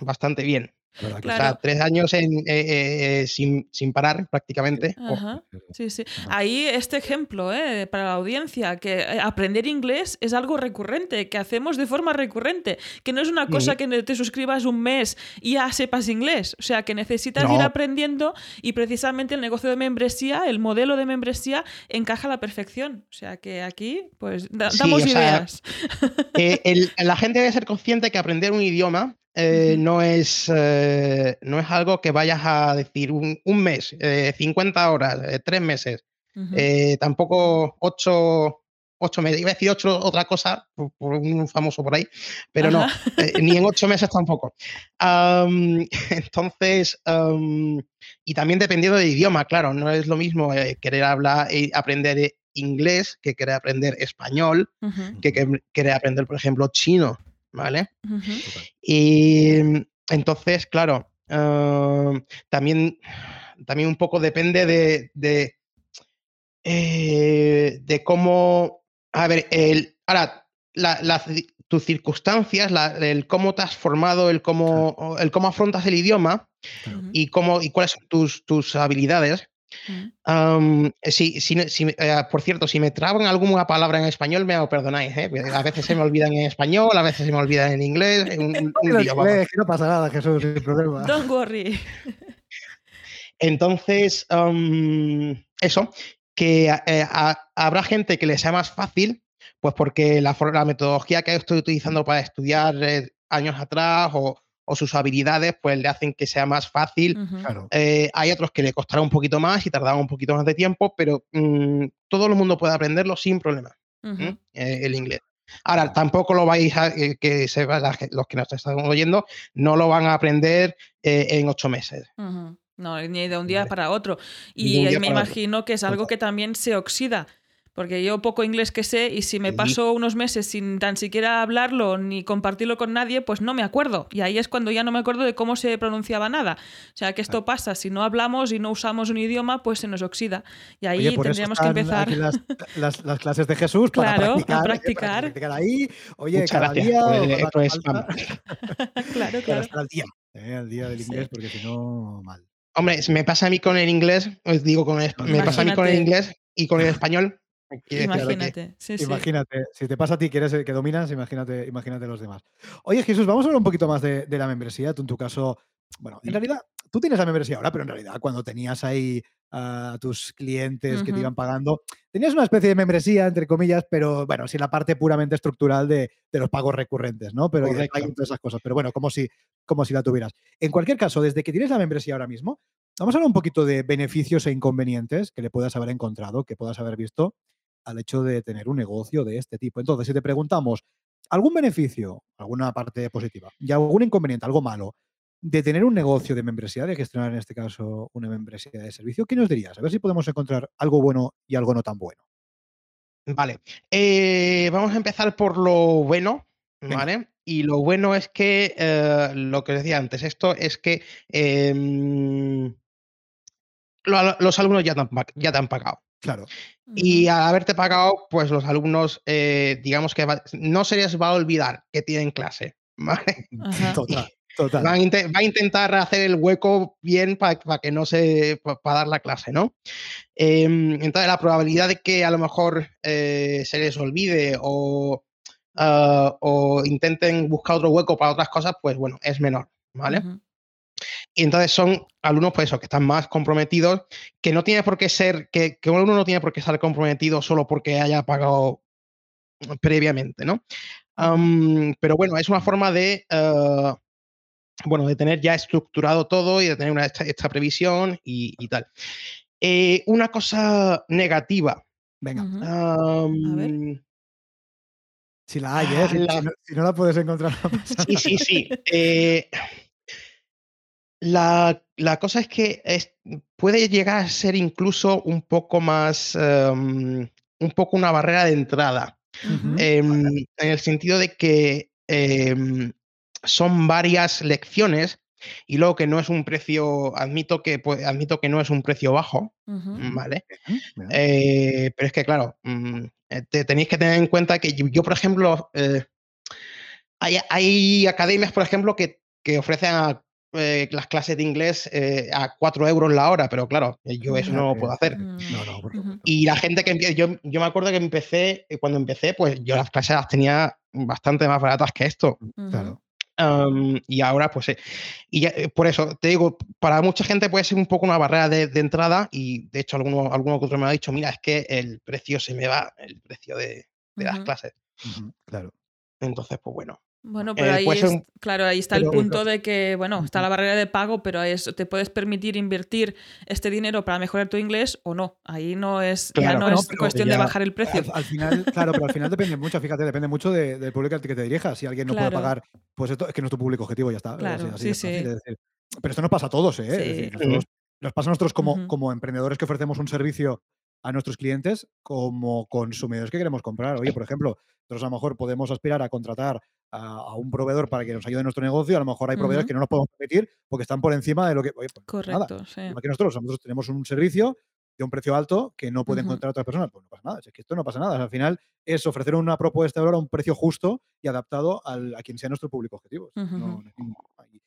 bastante bien. Claro. O sea, tres años en, eh, eh, sin, sin parar prácticamente. Ajá. Sí, sí. Ahí este ejemplo ¿eh? para la audiencia, que eh, aprender inglés es algo recurrente, que hacemos de forma recurrente, que no es una cosa que te suscribas un mes y ya sepas inglés, o sea, que necesitas ir aprendiendo y precisamente el negocio de membresía, el modelo de membresía encaja a la perfección. O sea, que aquí pues da- Sí, damos ideas. Eh, el- la gente debe ser consciente que aprender un idioma eh, no, es, eh, no es algo que vayas a decir un, un mes, eh, 50 horas, eh, tres meses, tampoco ocho, ocho meses. Iba a decir ocho, otra cosa, por, por un famoso por ahí, pero no, Ajá. ni en ocho meses tampoco. Am, entonces, y también dependiendo del idioma, claro, no es lo mismo querer hablar y aprender inglés que querer aprender español que querer aprender, por ejemplo, chino, ¿vale? Y mm, entonces, claro, ah, también, también un poco depende de, de, eh, de cómo, a ver, el, ahora, la- la ci- tus circunstancias, la- el cómo te has formado, el cómo, el cómo afrontas el idioma y, cómo, y cuáles son tus, tus habilidades. Ujú. Am, si, si, eh, por cierto, si me trabo en alguna palabra en español, me lo perdonáis. ¿eh? A veces se me olvidan en español, a veces se me olvidan en inglés. Un, un- lío, no pasa nada, Jesús, sin problema. Don't worry. Entonces, eso, que eh, a- habrá gente que le sea más fácil, pues porque la, metodología que estoy utilizando para estudiar eh, años atrás o, o sus habilidades, pues le hacen que sea más fácil. Claro. Eh, hay otros que le costará un poquito más y tardará un poquito más de tiempo, pero mm, todo el mundo puede aprenderlo sin problema. Eh, el inglés. Ahora, tampoco lo vais a, eh, que la gen- los que nos están oyendo, no lo van a aprender eh, en ocho meses. No, ni de un día Vale. para otro. Y me otro. imagino que es algo que también se oxida. Porque yo poco inglés que sé y si me paso unos meses sin tan siquiera hablarlo ni compartirlo con nadie, pues no me acuerdo. Y ahí es cuando ya no me acuerdo de cómo se pronunciaba nada. O sea que esto pasa, si no hablamos y no usamos un idioma, pues se nos oxida. Y ahí Oye, por eso tendríamos que empezar. las, las- las clases de Jesús para Claro, a practicar, ¿eh? Para practicar. ahí. Oye, Muchas cada gracias día por el falta claro, claro. estar al día, ¿eh? al día del Sí. inglés, porque si no, mal. Hombre, me pasa a mí con el inglés, os digo, con el, me pasa a mí con el inglés y con el español. Que- Imagínate. Sí, sí. Imagínate, si te pasa a ti que eres el que dominas, imagínate, imagínate los demás. Oye, Jesús, vamos a hablar un poquito más de, de la membresía. Tú en tu caso, bueno, en realidad, tú tienes la membresía ahora, pero en realidad cuando tenías ahí a tus clientes que te iban pagando, tenías una especie de membresía, entre comillas, pero bueno, sin la parte puramente estructural de, de los pagos recurrentes, ¿no? Pero y de Correcto. Stripe y todas esas cosas. Pero bueno, como si, como si la tuvieras. En cualquier caso, desde que tienes la membresía ahora mismo, vamos a hablar un poquito de beneficios e inconvenientes que le puedas haber encontrado, que puedas haber visto al hecho de tener un negocio de este tipo. Entonces, si te preguntamos, ¿algún beneficio, alguna parte positiva y algún inconveniente, algo malo de tener un negocio de membresía, de gestionar en este caso una membresía de servicio, ¿qué nos dirías? A ver si podemos encontrar algo bueno y algo no tan bueno. Vale. Eh, vamos a empezar por lo bueno, Venga. ¿vale? Y lo bueno es que, eh, lo que os decía antes, esto es que em, lo- los alumnos ya te han, pa- ya te han pagado. Claro. Y al haberte pagado, pues los alumnos, eh, digamos que va- no se les va a olvidar que tienen clase. Total, total. A va a intentar hacer el hueco bien para que no se. para dar la clase, ¿no? Em, entonces, la probabilidad de que a lo mejor eh, se les olvide o, ah, o intenten buscar otro hueco para otras cosas, pues bueno, es menor, ¿vale? Y entonces son alumnos, pues eso, que están más comprometidos, que no tiene por qué ser, que, que un alumno no tiene por qué estar comprometido solo porque haya pagado previamente, ¿no? Pero bueno, es una forma de, eh, bueno, de tener ya estructurado todo y de tener una, esta, esta previsión y, y tal. Eh, una cosa negativa. Venga, si la hay, ¿eh? Si, la- si no, si no la puedes encontrar, no pasa Sí, sí, sí. Eh, la, la cosa es que es- puede llegar a ser incluso un poco más, em, un poco una barrera de entrada, em, en el sentido de que em, son varias lecciones y luego que no es un precio, admito que, pues, admito que no es un precio bajo. ¿vale? Eh, pero es que, claro, mm, eh, te tenéis que tener en cuenta que yo, yo, por ejemplo, eh, hay, hay academias, por ejemplo, que, que ofrecen a, eh, las clases de inglés eh, a 4 euros la hora, pero claro, eh, yo eso no lo puedo hacer. Mm. No, no, por Ujú. supuesto. Y la gente que empieza, yo, yo me acuerdo que empecé, eh, cuando empecé, pues yo las clases las tenía bastante más baratas que esto. Claro. Y ahora, pues, eh, y ya, eh, por eso te digo, para mucha gente puede ser un poco una barrera de, de entrada. Y de hecho, alguno, alguno que otro me ha dicho: Mira, es que el precio se me va, el precio de, de las clases. Claro. Entonces, pues bueno. Bueno, pero Eh, ahí, puede ser es- un- claro, ahí está pero- el punto de que, bueno, está la barrera de pago, pero es, te puedes permitir invertir este dinero para mejorar tu inglés o no. Ahí no es, ya no es pero cuestión ya- de bajar el precio. Al, al final, claro, pero al final depende mucho, fíjate, depende mucho de- del público al que te dirijas. Si alguien no puede pagar, pues esto es que no es tu público objetivo, ya está. Claro, así- así sí, sí. es decir, pero esto nos pasa a todos, ¿eh? Es Sí. decir, nosotros- nos pasa a nosotros como, como emprendedores que ofrecemos un servicio a nuestros clientes, como consumidores que queremos comprar. Oye, por ejemplo, nosotros a lo mejor podemos aspirar a contratar a, a un proveedor para que nos ayude en nuestro negocio. A lo mejor hay proveedores Ujú. que no nos podemos permitir porque están por encima de lo que. Oye, pues nada, Correcto, sí. Igual que nosotros, nosotros tenemos un servicio de un precio alto que no puede encontrar otras personas. Pues no pasa nada, es que esto no pasa nada. O sea, al final es ofrecer una propuesta de valor a un precio justo y adaptado al- a quien sea nuestro público objetivo. No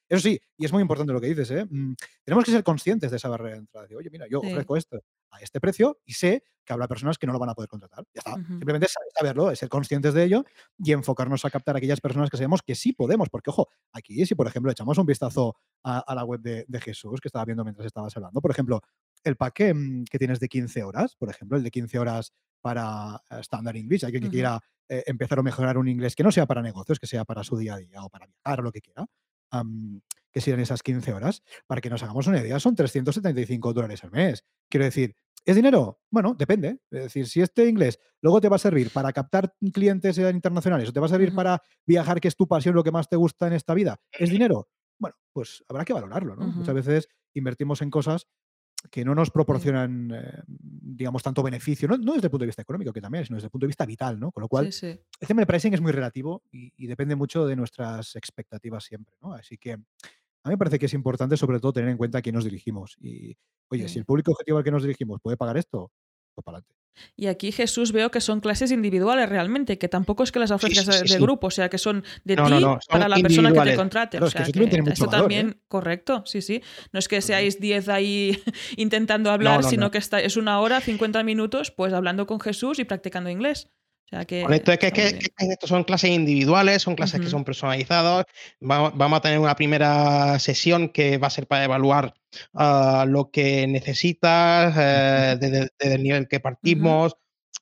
Eso sí, y es muy importante lo que dices, ¿eh? Mm, tenemos que ser conscientes de esa barrera de entrada. De, Oye, mira, yo Sí. ofrezco esto a este precio y sé que habrá personas que no lo van a poder contratar. Ya está. Ujú. Simplemente es saberlo, ser conscientes de ello y enfocarnos a captar a aquellas personas que sabemos que sí podemos. Porque, ojo, aquí si por ejemplo echamos un vistazo a, a la web de, de Jesús que estaba viendo mientras estabas hablando, por ejemplo, el pack que, mm, que tienes de 15 horas, por ejemplo, el de 15 horas para eh, Standard English, alguien que quiera eh, empezar o mejorar un inglés que no sea para negocios, que sea para su día a día o para viajar o lo que quiera, que sean esas 15 horas, para que nos hagamos una idea, son 375 dólares al mes. Quiero decir, ¿es dinero? Bueno, depende. Es decir, si este inglés luego te va a servir para captar clientes eh, internacionales o te va a servir para viajar, que es tu pasión, lo que más te gusta en esta vida, ¿es dinero? Bueno, pues habrá que valorarlo, ¿no? Muchas veces invertimos en cosas que no nos proporcionan eh, digamos, tanto beneficio, no, no desde el punto de vista económico, que también, sino desde el punto de vista vital, ¿no? Con lo cual, Sí, sí. el tema del pricing es muy relativo y, y depende mucho de nuestras expectativas siempre, ¿no? Así que a mí me parece que es importante, sobre todo, tener en cuenta a quién nos dirigimos. Y, oye, si el público objetivo al que nos dirigimos puede pagar esto, pues para adelante. Y aquí Jesús veo que son clases individuales realmente, que tampoco es que las ofrezcas sí, de, sí, de sí. grupo, o sea, que son de No, ti no, no, son para la persona que te contrate. Claro, o es que sea, eso también tiene mucho esto valor, ¿eh? también, correcto, sí, sí. No es que seáis 10 ahí intentando hablar, no, sino no. que está, es una hora, 50 minutos, pues hablando con Jesús y practicando inglés. O sea que. Correcto, es que, estos son clases individuales, son clases que son personalizadas. Vamos, vamos a tener una primera sesión que va a ser para evaluar ah, lo que necesitas, eh, desde, desde el nivel que partimos,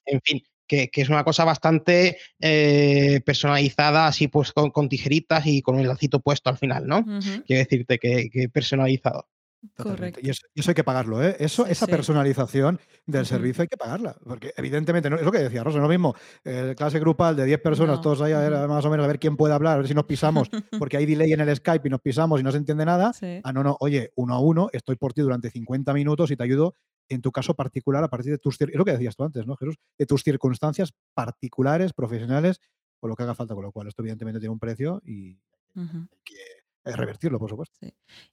en fin, que, que es una cosa bastante eh, personalizada, así pues con, con tijeritas y con el lacito puesto al final, ¿no? Quiero decirte que, que personalizado. Correcto. Y eso, y eso hay que pagarlo, ¿eh? Eso, Sí, esa sí. personalización del servicio hay que pagarla. Porque evidentemente, no, es lo que decía Rosa, no lo mismo. eh, clase grupal de 10 personas, No, todos ahí a ver, más o menos a ver quién puede hablar, a ver si nos pisamos, porque hay delay en el Skype y nos pisamos y no se entiende nada. Sí. Ah, no, no, oye, uno a uno, estoy por ti durante 50 minutos y te ayudo en tu caso particular a partir de tus es lo que decías tú antes, ¿no, Jesús? De tus circunstancias particulares, profesionales, o lo que haga falta, con lo cual esto evidentemente tiene un precio y Ujú. hay que revertirlo, por supuesto.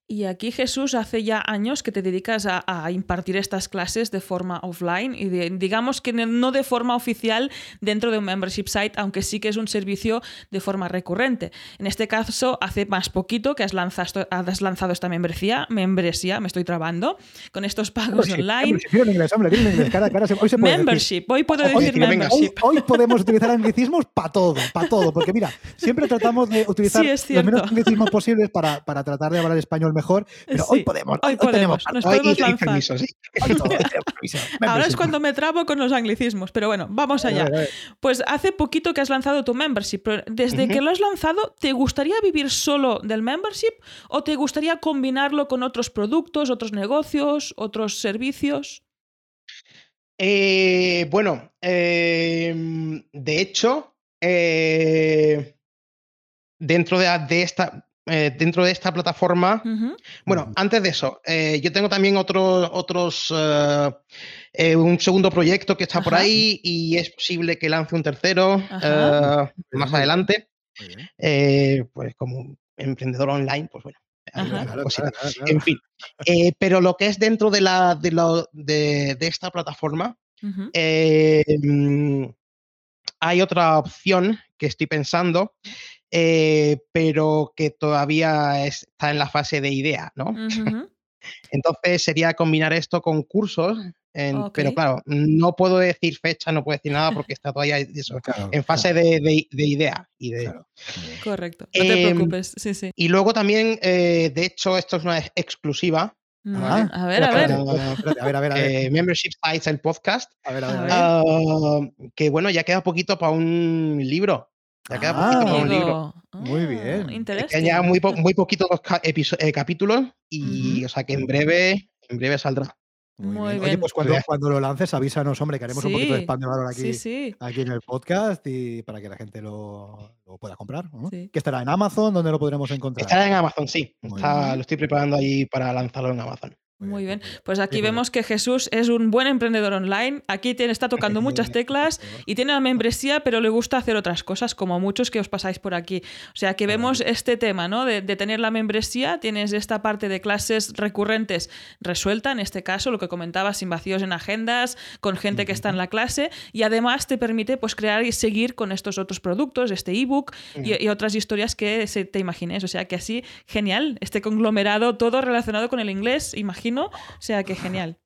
Y aquí, Jesús, hace ya años que te dedicas a, a impartir estas clases de forma offline y de- digamos que no- de forma oficial dentro de un membership site, aunque sí que es un servicio de forma recurrente. En este caso, hace más poquito que has lanzado, has lanzado esta membresía, membresía, me estoy trabando, con estos pagos Membership, online. membership, dilo en inglés, hombre, dilo en inglés, cara, cara, se- hoy se puede decir. Hoy puedo decir Hoy, membership. hoy podemos utilizar anglicismos para todo, para todo, porque mira, siempre tratamos de utilizar Sí, los menos anglicismos posibles para, para tratar de hablar español mejor, pero hoy podemos, hoy hoy, podemos, tenemos nos Hoy podemos tenéis lanzar. permiso, sí. hoy todo, hoy tenemos permiso. Ahora es cuando me trabo con los anglicismos, pero bueno, vamos A ver, allá. a ver. Pues hace poquito que has lanzado tu membership, pero desde que lo has lanzado, ¿te gustaría vivir solo del membership o te gustaría combinarlo con otros productos, otros negocios, otros servicios? Eh, bueno, em, de hecho, eh, dentro de, de esta, eh, dentro de esta plataforma, bueno, antes de eso, eh, yo tengo también otro- otros, eh, eh, un segundo proyecto que está por ahí y es posible que lance un tercero más adelante. Eh, pues como emprendedor online, pues bueno. hay Ajá. una Claro, cosita. claro, claro, claro. En fin. Eh, pero lo que es dentro de, la, de, lo- de- de esta plataforma, eh, mm, hay otra opción que estoy pensando, eh, pero que todavía está en la fase de idea, ¿no? Entonces sería combinar esto con cursos, en- pero claro, no puedo decir fecha, no puedo decir nada porque está todavía eso, Claro, en fase claro, de, de- de idea. Y, de, claro. Muy bien. Correcto. No te Em, preocupes. Sí, sí. y luego también, eh, de hecho, esto es una ex- exclusiva. A ver, a ver. a ver, a ver, a ver. eh, Membership Sites, el podcast. A ver, a ver. Ah, que bueno, ya queda poquito para un libro. Ya queda Ah, poquito para un libro. Muy Ah, bien. Es que muy, po- muy poquitos eh, capítulos y o sea que en breve, en breve saldrá. Muy Oye, bien. pues cuando, cuando lo lances, avísanos, hombre, que haremos un poquito de spam de valor aquí, Sí, sí. aquí en el podcast y para que la gente lo, lo pueda comprar. ¿no? Sí. Que estará en Amazon, donde lo podremos encontrar. Estará en Amazon, sí. Está- lo estoy preparando ahí para lanzarlo en Amazon. Muy bien. Pues aquí vemos que Jesús es un buen emprendedor online. Aquí tiene, está tocando muchas teclas y tiene la membresía, pero le gusta hacer otras cosas, como muchos que os pasáis por aquí. O sea que vemos este tema, ¿no? De, de tener la membresía, tienes esta parte de clases recurrentes resuelta, en este caso, lo que comentabas, sin vacíos en agendas, con gente que está en la clase, y además te permite pues crear y seguir con estos otros productos, este ebook y, y otras historias que se te imagines. O sea que así, genial, este conglomerado, todo relacionado con el inglés, imagino. O sea que genial.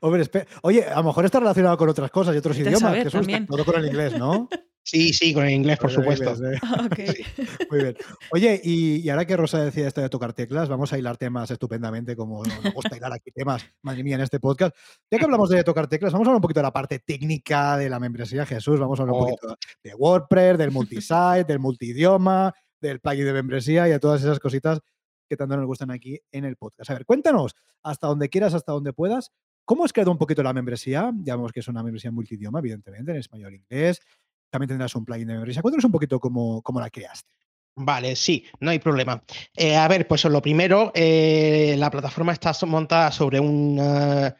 Hombre, Oye, a lo mejor está relacionado con otras cosas y otros Vete idiomas. saber, Jesús, también. todo con el inglés, ¿no? Sí, sí, con el inglés, por supuesto. inglés, ¿eh? Ok. Muy bien. Oye, y, y ahora que Rosa decía esto de tocar teclas, vamos a hilar temas estupendamente, como nos gusta hilar aquí temas, madre mía, en este podcast. Ya que hablamos de tocar teclas, vamos a hablar un poquito de la parte técnica de la membresía, Jesús. Vamos a hablar un Oh. poquito de WordPress, del multisite, del multidioma, del plugin de membresía y de todas esas cositas que tanto nos gustan aquí en el podcast. A ver, cuéntanos, hasta donde quieras, hasta donde puedas, ¿cómo has creado un poquito la membresía? Ya vemos que es una membresía multidioma, evidentemente, en español e inglés. También tendrás un plugin de membresía. Cuéntanos un poquito cómo, cómo la creaste. Vale, sí, no hay problema. Eh, a ver, pues lo primero, eh, la plataforma está montada sobre un, eh,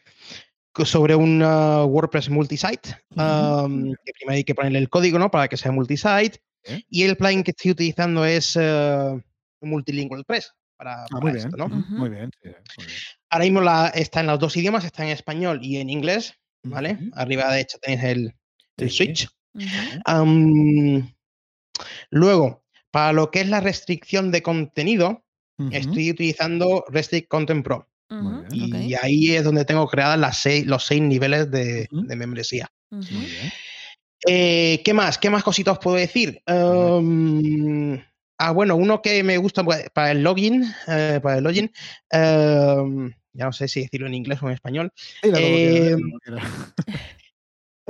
sobre un uh, WordPress multisite, um, que primero hay que ponerle el código ¿no? para que sea multisite. Y el plugin que estoy utilizando es uh, Multilingual Press para, Ah, para muy bien. esto, ¿no? Muy bien. sí, muy bien. Ahora mismo la, está en los dos idiomas, está en español y en inglés, ¿vale? Arriba de hecho tenéis el, el Sí. switch. Luego, para lo que es la restricción de contenido, estoy utilizando Restrict Content Pro. Y ahí es donde tengo creadas las seis, los seis niveles de, membresía. Muy bien. Eh, ¿Qué más? ¿Qué más cositas os puedo decir? Um, ah, bueno, uno que me gusta para el login, eh, para el login, um, ya no sé si decirlo en inglés o en español. Eh.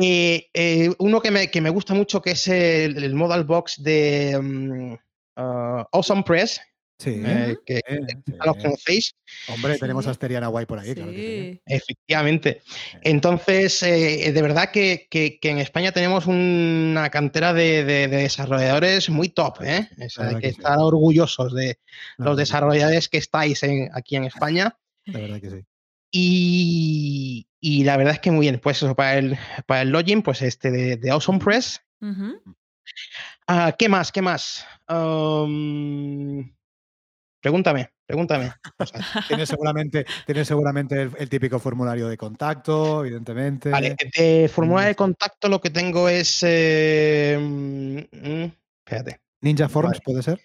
Eh, eh, uno que me, que me gusta mucho que es el, el modal box de um, uh, Awesome Press, Sí. eh, que bien, quizá lo sí. conocéis, Hombre, Sí. tenemos a Asteriana Guay por ahí, claro que sí. Sí. efectivamente. Entonces, eh, de verdad que, que- que en España tenemos una cantera de, de- de desarrolladores muy top, ¿eh? O sea, hay que que sí. estar orgullosos de los sí, desarrolladores que estáis en- aquí en España. La verdad que sí. Y, y la verdad es que muy bien. Pues eso, para el, para el login, pues este de, de Awesome Press. Ah, ¿Qué más? ¿Qué más? Um, pregúntame, pregúntame. cosas. Tienes seguramente, tienes seguramente el, el típico formulario de contacto, evidentemente. Vale, de formulario de Mm. contacto lo que tengo es. eh, mm, espérate. Ninja Forms Vale. puede ser.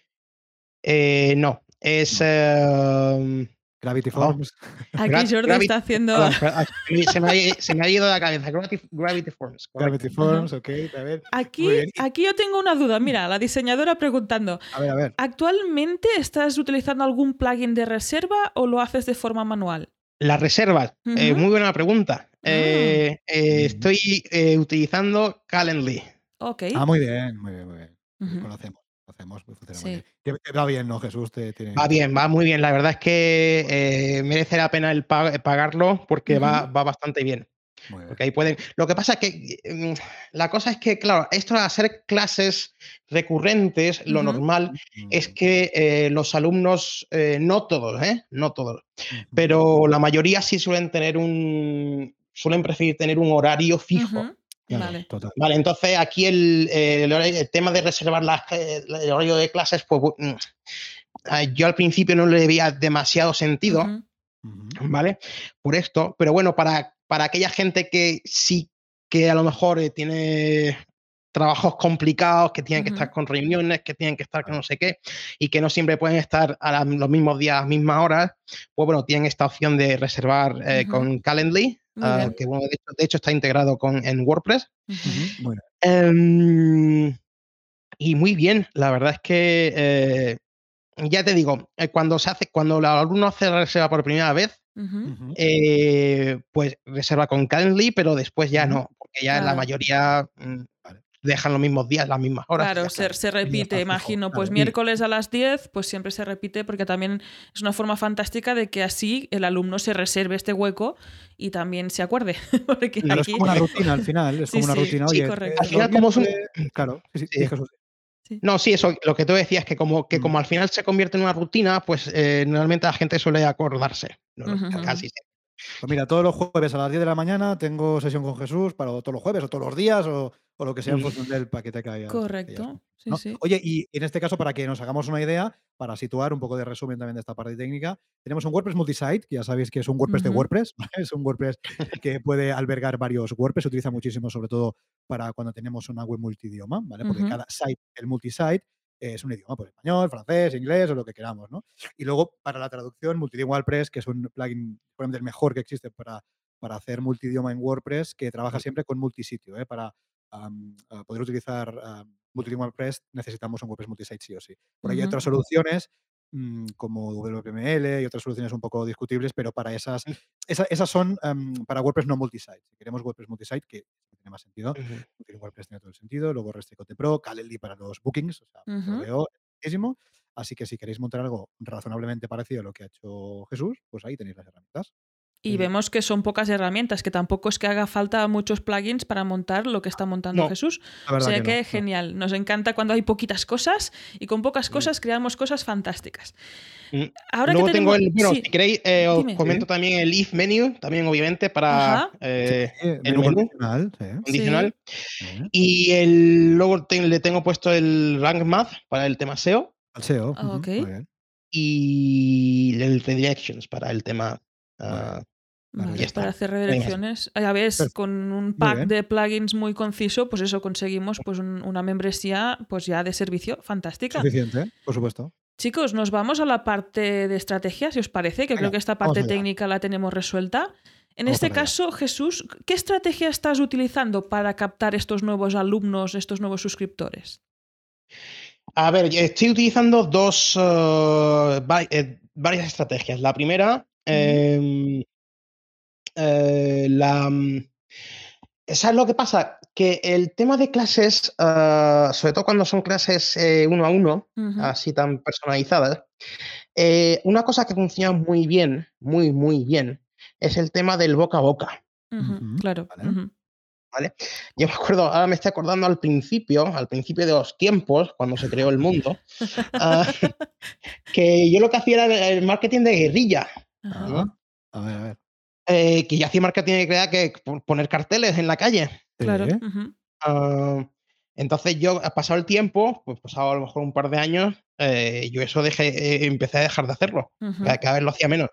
Eh, no, es. eh, Gravity Oh. Forms. Aquí Gra- Jordi Gravity- está haciendo. perdón, perdón, se, me ha, se me ha ido de la cabeza. Gravity, Gravity Forms. correcto. Gravity Forms, ok. A ver, Aquí, aquí yo tengo una duda. Mira, la diseñadora preguntando: a ver, a ver. ¿actualmente estás utilizando algún plugin de reserva o lo haces de forma manual? Las reservas. eh, muy buena pregunta. Ah. Eh, eh, estoy eh, utilizando Calendly. Ok. Ah, muy bien, muy bien, muy bien. Ujú. Conocemos, funciona Sí. muy bien. Que- que Va bien, ¿no, Jesús? Te, tiene- Va bien, va muy bien. La verdad es que eh, merece la pena el pa- pagarlo porque va, va bastante bien. Porque ahí pueden. Lo que pasa es que mm, la cosa es que, claro, esto de hacer clases recurrentes, lo normal es Mm, que eh, los alumnos, eh, no todos, ¿eh? No todos, pero la mayoría sí suelen tener un. suelen preferir tener un horario fijo. Vale. total. Vale, entonces aquí el, eh, el tema de reservar las, el horario de clases, pues mm, yo al principio no le veía demasiado sentido. ¿vale? Por esto, pero bueno, para, para aquella gente que sí que a lo mejor eh, tiene trabajos complicados, que tienen que estar con reuniones, que tienen que estar con no sé qué, y que no siempre pueden estar a la- los mismos días, a las mismas horas, pues bueno, tienen esta opción de reservar eh, con Calendly, ah, que bueno, de hecho, de hecho está integrado con, en WordPress. Em, y muy bien, la verdad es que eh, ya te digo, eh, cuando se hace, cuando el alumno hace la reserva por primera vez, eh, pues reserva con Calendly, pero después ya no, porque ya la mayoría mm, Vale. Dejan los mismos días, las mismas horas. Claro, se, se repite, imagino. Pues claro. miércoles a las 10, pues siempre se repite porque también es una forma fantástica de que así el alumno se reserve este hueco y también se acuerde. porque Claro, es como una rutina al final. Es Sí, como una sí, rutina. sí, Oye, correcto. Al final, los como es un- Claro, sí, sí, Sí. sí, Jesús. No, sí, eso, lo que tú decías, que como, que Mm. como al final se convierte en una rutina, pues eh, normalmente la gente suele acordarse. No, casi siempre. Pues mira, todos los jueves a las 10 de la mañana tengo sesión con Jesús para todos los jueves o todos los días o, o lo que sea en función del paquete que haya. Correcto. Sí, ¿no? sí. Oye, y en este caso, para que nos hagamos una idea, para situar un poco de resumen también de esta parte técnica, tenemos un WordPress multisite, que ya sabéis que es un WordPress de. WordPress, ¿vale? es un WordPress que puede albergar varios WordPress, se utiliza muchísimo sobre todo para cuando tenemos una web multidioma, ¿vale? Porque cada site, el multisite, es un idioma, pues español, francés, inglés o lo que queramos, ¿no? Y luego para la traducción, Multilingual Press, que es un plugin probablemente el mejor que existe para, para hacer multidioma en WordPress, que trabaja siempre con multisitio, ¿eh? Para poder utilizar Multilingual Press necesitamos un WordPress multisite sí o sí. Por ahí hay otras soluciones mm, como WPML y otras soluciones un poco discutibles, pero para esas, Mm. esa- esas son am, para WordPress no multisite. Si queremos WordPress multisite, que tiene más sentido, Ujú. Multilingual Press tiene todo el sentido, luego Restricote Pro, Calendly para los bookings, o sea, Ujú. lo veo muchísimo. Así que si queréis montar algo razonablemente parecido a lo que ha hecho Jesús, pues ahí tenéis las herramientas. Y Mm. vemos que son pocas herramientas, que tampoco es que haga falta muchos plugins para montar lo que está montando No, Jesús. O sea que que, no, no. genial. Nos encanta cuando hay poquitas cosas y con pocas cosas creamos cosas fantásticas. Mm. Ahora Luego que tengo el, bueno, sí, si queréis, eh, os dime. comento también el if menu, también obviamente para eh, Sí, el menú menú condicional, sí. condicional. Sí. Y el, luego te- le tengo puesto el rank math para el tema SEO Al SEO. Ah, ujú, ok. muy bien. y el redirections para el tema. ah, Vale, ya está. para hacer Venga. redirecciones. A ver, Perfecto. con un pack de plugins muy conciso, pues eso conseguimos pues un- una membresía pues ya de servicio fantástica. Suficiente, por supuesto. Chicos, nos vamos a la parte de estrategia, si os parece, que Venga, creo que esta parte técnica la tenemos resuelta. En Vamos este caso, Jesús, ¿qué estrategia estás utilizando para captar estos nuevos alumnos, estos nuevos suscriptores? A ver, estoy utilizando dos eh, eh, varias estrategias. La primera, eh, la mm, ¿sabes lo que pasa? Que el tema de clases, eh, sobre todo cuando son clases eh, uno a uno, así tan personalizadas, eh, una cosa que funciona muy bien, muy, muy bien, es el tema del boca a boca. claro. vale. Yo me acuerdo, ahora me estoy acordando al principio, al principio de los tiempos, cuando se creó el mundo, ah, que yo lo que hacía era el marketing de guerrilla, Ajá. Ah, A ver, a ver. Eh, que yo hacía marketing de guerrilla que poner carteles en la calle. Claro. Ujú, Ah, entonces yo, ha pasado el tiempo, pues pasado a lo mejor un par de años, eh, yo eso dejé, eh, empecé a dejar de hacerlo. ujú. cada, cada vez lo hacía menos.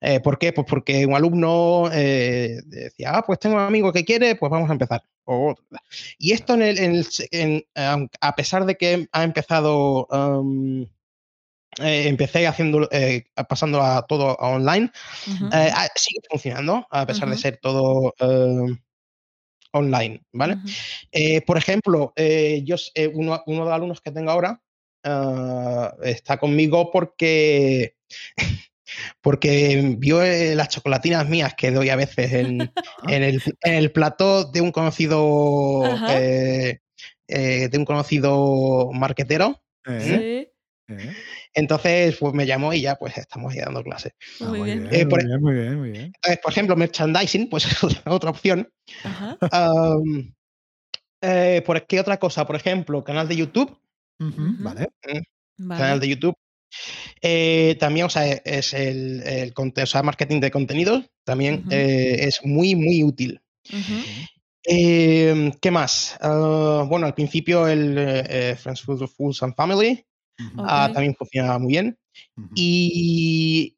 Eh, ¿Por qué? Pues porque un alumno eh, decía, ah, pues tengo un amigo que quiere, pues vamos a empezar. O- y esto, en el, en el en, a pesar de que ha empezado, am, eh, empecé haciendo, eh, pasando a todo a online, eh, ah, sigue funcionando, a pesar de ser todo eh, online, ¿vale? Eh, por ejemplo, eh, yo, eh, uno, uno de los alumnos que tengo ahora ah, está conmigo porque, porque vio eh, las chocolatinas mías que doy a veces en, en, el, en el plató de un conocido eh, eh, de un conocido marquetero. eh, Sí, eh. Entonces, pues me llamó y ya pues estamos ahí dando clases. Ah, muy bien. Eh, por- muy bien, muy bien, muy bien. Entonces, por ejemplo, merchandising, pues es otra- opción. Ajá. Eh, ¿Por qué otra cosa? Por ejemplo, canal de YouTube. Ujú. Vale. Vale. canal de YouTube. Eh, también, o sea, es el, o sea, marketing de contenidos. También eh, es muy, muy útil. Eh, ¿Qué más? Ah, bueno, al principio el eh, Friends, Fools, Fools and Family Ah, también funciona muy bien. Y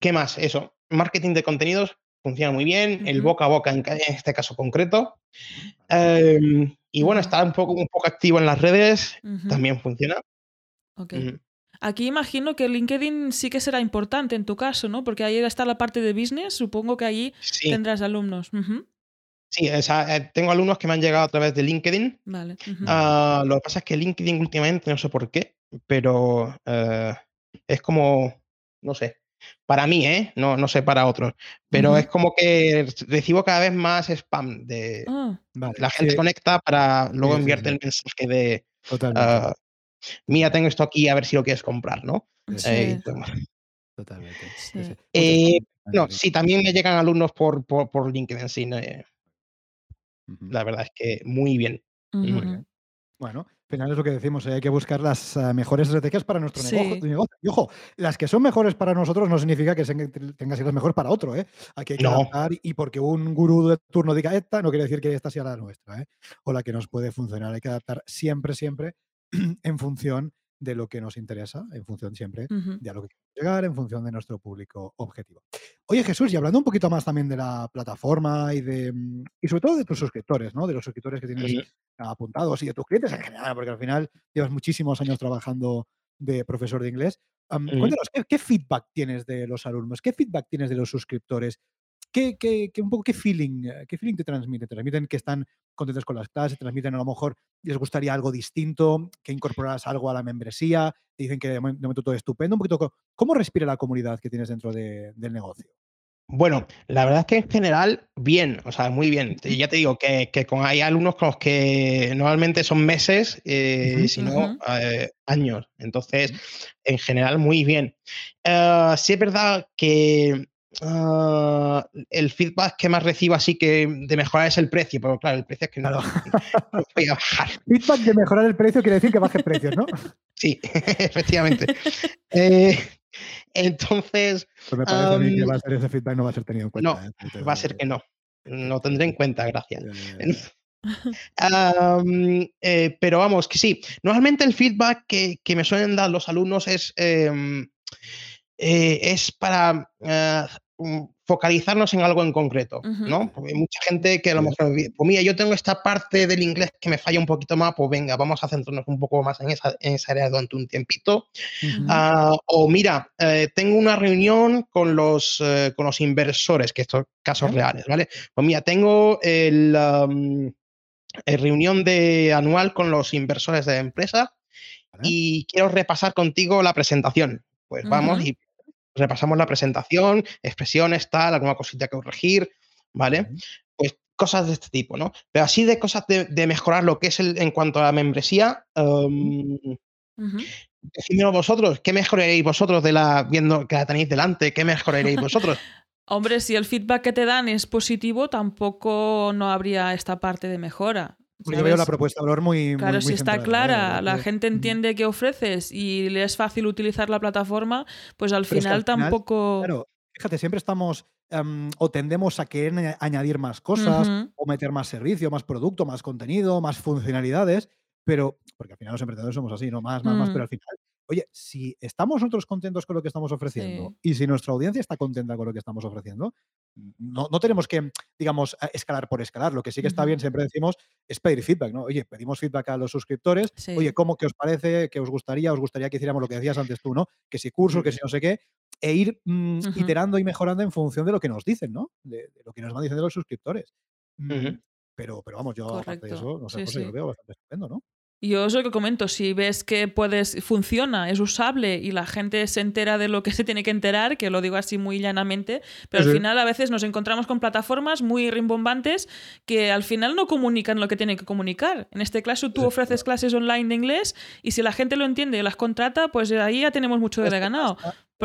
¿qué más? Eso, marketing de contenidos funciona muy bien. El boca a boca en, este caso concreto. Em, y bueno, estar un poco, un poco activo en las redes también funciona. Ok. Ujú. Aquí imagino que LinkedIn sí que será importante en tu caso, ¿no? Porque ahí está la parte de business, supongo que allí Sí. tendrás alumnos. Sí, o sea, eh, tengo alumnos que me han llegado a través de LinkedIn. Vale. Ah, lo que pasa es que LinkedIn últimamente, no sé por qué, pero eh, es como, no sé, para mí, ¿eh? No, no sé para otros, pero Ujú. es como que recibo cada vez más spam de Ah, Vale. la gente sí, conecta para luego sí, enviarte sí. el mensaje de, ah, mira, tengo esto aquí, a ver si lo quieres comprar, ¿no? sí. Eh. Totalmente. Eh, no, sí, también me llegan alumnos por, por, por LinkedIn, sí, no, eh, La verdad es que muy bien. Muy bien. Bueno, al final es lo que decimos, eh, hay que buscar las eh, mejores estrategias para nuestro Sí. negocio. Y ojo, las que son mejores para nosotros no significa que tengan que ser las mejores para otro. ¿eh? Aquí hay que No. adaptar y porque un gurú de turno diga esta, no quiere decir que esta sea la nuestra ¿eh? o la que nos puede funcionar. Hay que adaptar siempre, siempre en función de lo que nos interesa, en función siempre de a lo que queremos llegar, en función de nuestro público objetivo. Oye, Jesús, y hablando un poquito más también de la plataforma y de mm, y sobre todo de tus suscriptores, ¿no? De los suscriptores que tienes apuntados y de tus clientes en general, porque al final llevas muchísimos años trabajando de profesor de inglés. Cuéntanos, ¿qué, qué feedback tienes de los alumnos? ¿Qué feedback tienes de los suscriptores? ¿Qué, qué- qué- un poco qué feeling, eh, qué feeling te transmiten? ¿Te transmiten que están contentos con las clases? ¿Te transmiten a lo mejor les gustaría algo distinto? ¿Que incorporaras algo a la membresía? ¿Te dicen que de momen- de momento todo estupendo? Un poquito, ¿cómo respira la comunidad que tienes dentro de- del negocio? Bueno, la verdad es que en general, bien, o sea, muy bien. Y ya te digo que, que con, hay alumnos con los que normalmente son meses, eh, Ujú. si no, Ujú. eh, años. Entonces, en general, muy bien. Eh, sí es verdad que ah, el feedback que más recibo así que de mejorar es el precio, pero claro, el precio es que no, Claro. no voy a bajar. Feedback de mejorar el precio quiere decir que bajes precios, ¿no? Sí, efectivamente. Eh, entonces, Pues me parece a mí que va a ser ese feedback no va a ser tenido en cuenta. no, ¿eh? Va a ser que no. Lo tendré en cuenta, gracias. Eh, pero vamos, que sí. Normalmente el feedback que, que me suelen dar los alumnos es, em, eh, es para eh, mm, focalizarnos en algo en concreto. ¿no? Porque hay mucha gente que a lo mejor, pues mira, yo tengo esta parte del inglés que me falla un poquito más, pues venga, vamos a centrarnos un poco más en esa, en esa área durante un tiempito. Ah, o mira, eh, tengo una reunión con los, eh, con los inversores, que estos casos reales, ¿vale? Pues mira, tengo el, eh, reunión de anual con los inversores de la empresa y quiero repasar contigo la presentación. Pues vamos y repasamos la presentación, expresiones, tal, alguna cosita que corregir, ¿vale? Pues cosas de este tipo, ¿no? Pero así de cosas de, de mejorar lo que es el, en cuanto a la membresía, Ujú. Decídmelo vosotros, ¿qué mejoraréis vosotros de la viendo que la tenéis delante? ¿Qué mejoraréis vosotros? Hombre, si el feedback que te dan es positivo, tampoco no habría esta parte de mejora. Yo veo la propuesta de valor muy. Claro, muy, muy si está clara, la gente entiende qué ofreces y le es fácil utilizar la plataforma, pues al Pero es que final al final, tampoco. Claro, fíjate, siempre estamos em, o tendemos a querer aña- añadir más cosas o meter más servicio, más producto, más contenido, más funcionalidades, pero porque al final los emprendedores somos así, ¿no? Más, más, más, Mm. pero al final, oye, si estamos nosotros contentos con lo que estamos ofreciendo y si nuestra audiencia está contenta con lo que estamos ofreciendo, no, no tenemos que, digamos, escalar por escalar. Lo que sí que está bien, siempre decimos, es pedir feedback, ¿no? Oye, pedimos feedback a los suscriptores, Sí. oye, ¿cómo que os parece? ¿Qué os gustaría? ¿Os gustaría que hiciéramos lo que decías antes tú, ¿no? Que si cursos, que si no sé qué, e ir mm, iterando y mejorando en función de lo que nos dicen, ¿no? De, de lo que nos van diciendo los suscriptores. Mm, pero, pero vamos, yo aparte de eso, no sé, sí. lo veo bastante estupendo, ¿no? Yo es lo que comento, si ves que puedes, funciona, es usable y la gente se entera de lo que se tiene que enterar, que lo digo así muy llanamente, pero Sí, al final a veces nos encontramos con plataformas muy rimbombantes que al final no comunican lo que tienen que comunicar. En este caso tú Sí, ofreces clases online de inglés y si la gente lo entiende y las contrata, pues ahí ya tenemos mucho de ganado.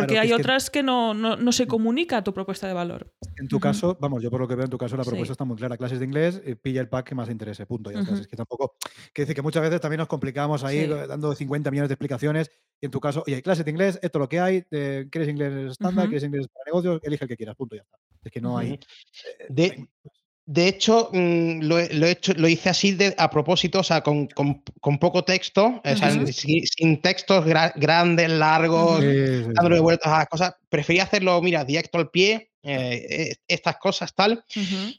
Porque claro, hay que otras que no, no, no se comunica tu propuesta de valor. En tu caso, vamos, yo por lo que veo en tu caso la Sí. propuesta está muy clara. Clases de inglés, eh, pilla el pack que más te interese, punto. Ya. Ujú. Es que tampoco. Que decir que muchas veces también nos complicamos ahí Sí. dando 50 millones de explicaciones. Y en tu caso, oye, clases de inglés, esto es lo que hay. eh, ¿Quieres inglés estándar? ¿Quieres inglés para negocios? Elige el que quieras, punto, ya está. Es que no hay. Eh, De- hay. De hecho, mm, lo, he- lo he hecho, lo hice así de, a propósito, o sea, con, con- con poco texto, o sea, Ujú. sin, sin textos gra- grandes, largos. Sí, dándole vueltas a las cosas. Prefería hacerlo, mira, directo al pie, eh, eh, estas cosas, tal.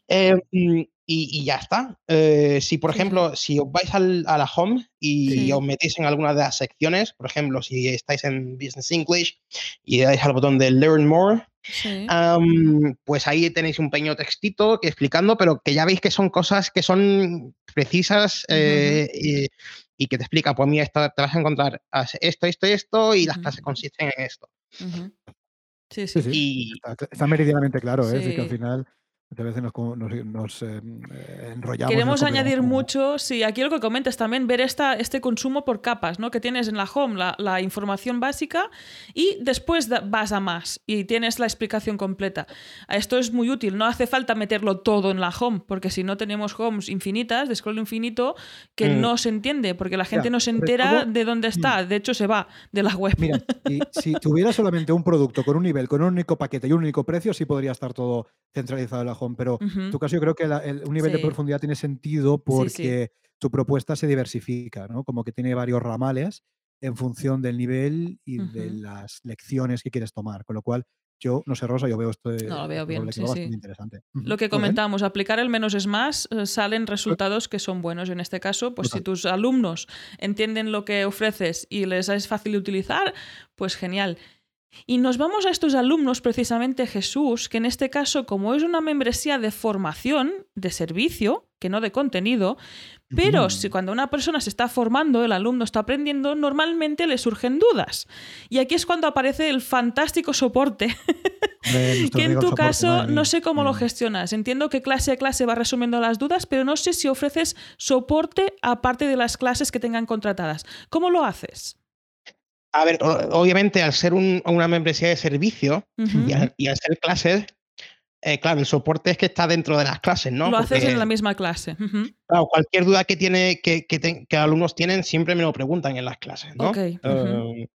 Eh, mm, y, y ya está. Eh, si, por ejemplo, si os vais al- a la home y Sí. os metéis en alguna de las secciones, por ejemplo, si estáis en Business English y dais al botón de Learn More, Sí. pues ahí tenéis un pequeño textito que explicando, pero que ya veis que son cosas que son precisas eh, y, y que te explica, pues mira, esto, te vas a encontrar esto, esto y esto, y las clases consisten en esto. Sí, Sí, sí. sí. Y Está, está meridianamente claro, ¿eh? Es que al final muchas veces nos, nos, nos, eh, eh, enrollamos. y Queremos nos añadir mucho, sí, aquí lo que comentas también, ver esta, este consumo por capas, ¿no? Que tienes en la home la, la información básica y después da- vas a más y tienes la explicación completa. Esto es muy útil, no hace falta meterlo todo en la home, porque si no tenemos homes infinitas, de scroll infinito, que Mm. no se entiende, porque la gente Ya, no se entera todo- de dónde está, de hecho se va de la web. Mira, si, si tuviera solamente un producto con un nivel, con un único paquete y un único precio, sí podría estar todo centralizado en la Pero en tu caso yo creo que la- el- un nivel de profundidad tiene sentido porque sí. tu propuesta se diversifica, ¿no? Como que tiene varios ramales en función del nivel y de las lecciones que quieres tomar. Con lo cual, yo, no sé, Rosa, yo veo esto No, lo veo bien, sí, sí. interesante. Lo que comentamos, aplicar el menos es más, eh, salen resultados que son buenos. En este caso, pues si tus alumnos entienden lo que ofreces y les es fácil de utilizar, pues genial. Y nos vamos a estos alumnos, precisamente Jesús, que en este caso, como es una membresía de formación, de servicio, que no de contenido, pero si cuando una persona se está formando, el alumno está aprendiendo, normalmente le surgen dudas. Y aquí es cuando aparece el fantástico soporte que en tu caso madre no sé cómo lo Mm. gestionas. Entiendo que clase a clase va resumiendo las dudas, pero no sé si ofreces soporte aparte de las clases que tengan contratadas. ¿Cómo lo haces? A ver, obviamente al ser un- una membresía de servicio y, al, y al ser clases, eh, claro, el soporte es que está dentro de las clases, ¿no? Lo haces Porque, en la misma clase. Claro, cualquier duda que, tiene, que, que, ten- que alumnos tienen siempre me lo preguntan en las clases, ¿no? Eh,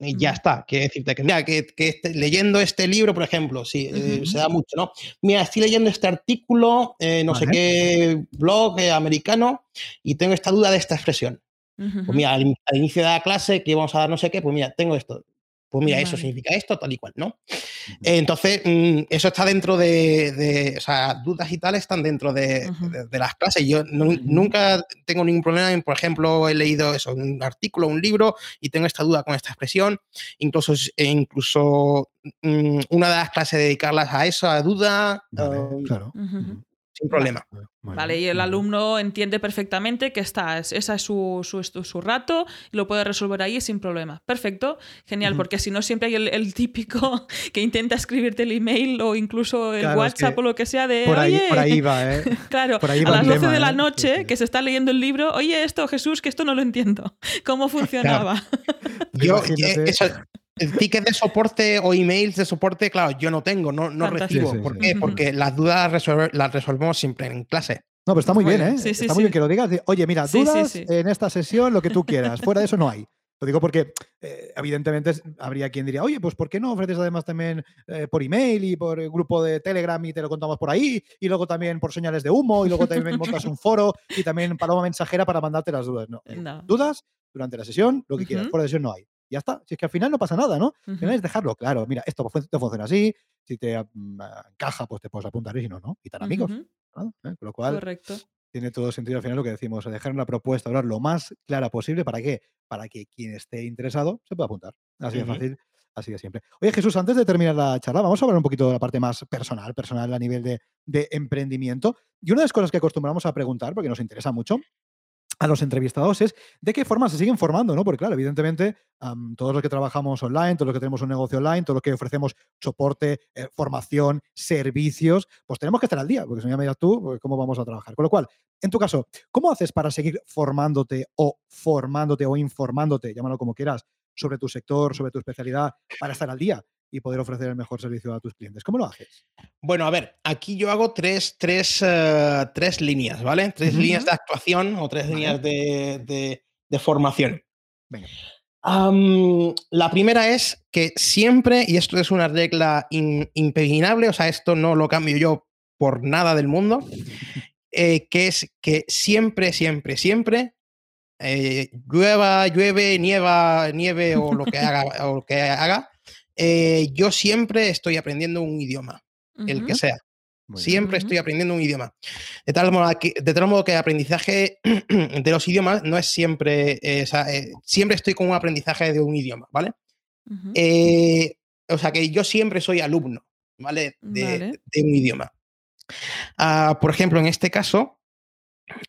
y ya está. Quiere decirte que, mira, que, que este- leyendo este libro, por ejemplo, sí, eh, se da mucho, ¿no? Mira, estoy leyendo este artículo, eh, no sé qué blog eh, americano, y tengo esta duda de esta expresión. Pues mira, al, in- al inicio de la clase que vamos a dar no sé qué, pues mira, tengo esto. Pues mira, eso significa esto, tal y cual, ¿no? Entonces, mm, eso está dentro de, de- O sea, dudas y tal están dentro de, Ujú. de- de las clases. Yo nu- nunca tengo ningún problema en, por ejemplo, he leído eso, un artículo, un libro, y tengo esta duda con esta expresión. Incluso, e incluso mm, una de las clases dedicarlas a eso, a duda, Vale, um, claro. Sin problema. Vale, y el alumno entiende perfectamente que está, es- esa es su, su, su- su rato y lo puede resolver ahí sin problema. Perfecto, genial, porque si no siempre hay el, el típico que intenta escribirte el email o incluso el Claro, es WhatsApp que o lo que sea de, Por ahí, oye, por ahí va, ¿eh? claro, por ahí a las el 12 tema, de la ¿eh? noche Sí, sí. que se está leyendo el libro, oye esto, Jesús, que esto no lo entiendo. ¿Cómo funcionaba? Yo, Imagínate. eh, eso, el ticket de soporte o emails de soporte, claro, yo no tengo, no, recibo. Sí, sí, ¿Por sí. qué? Porque las dudas resolver- las resolvemos siempre en clase. No, pero está muy bien. ¿eh? Sí, sí, está muy sí. bien que lo digas. Oye, mira, Sí, sí, dudas sí. en esta sesión, lo que tú quieras. Fuera de eso no hay. Lo digo porque, eh, evidentemente, habría quien diría, oye, pues ¿por qué no ofreces además también eh, por email y por el grupo de Telegram y te lo contamos por ahí? Y luego también por señales de humo y luego también montas un foro y también paloma mensajera para mandarte las dudas. No. No. Dudas durante la sesión, lo que quieras. Fuera de sesión no hay. Ya está. Si es que al final no pasa nada, ¿no? Al final es dejarlo claro. Mira, esto, esto funciona así. Si te mm, encaja, pues te puedes apuntar y si no, no. Y tan amigos. ¿Eh? Con lo cual, Correcto. tiene todo sentido al final lo que decimos, dejar una propuesta hablar lo más clara posible. ¿Para qué? Para que quien esté interesado se pueda apuntar. Así de fácil, así de siempre. Oye, Jesús, antes de terminar la charla, vamos a hablar un poquito de la parte más personal, personal a nivel de, de emprendimiento. Y una de las cosas que acostumbramos a preguntar, porque nos interesa mucho, a los entrevistados es de qué forma se siguen formando, ¿no? Porque claro, evidentemente, todos los que trabajamos online, todos los que tenemos un negocio online, todos los que ofrecemos soporte, eh, formación, servicios, pues tenemos que estar al día, porque si me dirás tú, pues, ¿cómo vamos a trabajar? Con lo cual, en tu caso, ¿cómo haces para seguir formándote o formándote o informándote, llámalo como quieras, sobre tu sector, sobre tu especialidad, para estar al día y poder ofrecer el mejor servicio a tus clientes? ¿Cómo lo haces? Bueno, a ver, aquí yo hago tres, tres, eh, tres líneas, ¿vale? Tres líneas de actuación o tres Vale. líneas de, de- de formación. Venga. La primera es que siempre, y esto es una regla in- impepinable, o sea, esto no lo cambio yo por nada del mundo, eh, que es que siempre, siempre, siempre, eh, llueva, llueve, nieva, nieve o lo que haga, o lo que haga eh, yo siempre estoy aprendiendo un idioma, el que sea. Muy. Siempre estoy aprendiendo un idioma. De tal, modo que, de tal modo que el aprendizaje de los idiomas no es siempre, eh, o sea, eh, siempre estoy con un aprendizaje de un idioma, ¿vale? O sea que yo siempre soy alumno, ¿vale? De, Vale. de un idioma. Ah, por ejemplo, en este caso,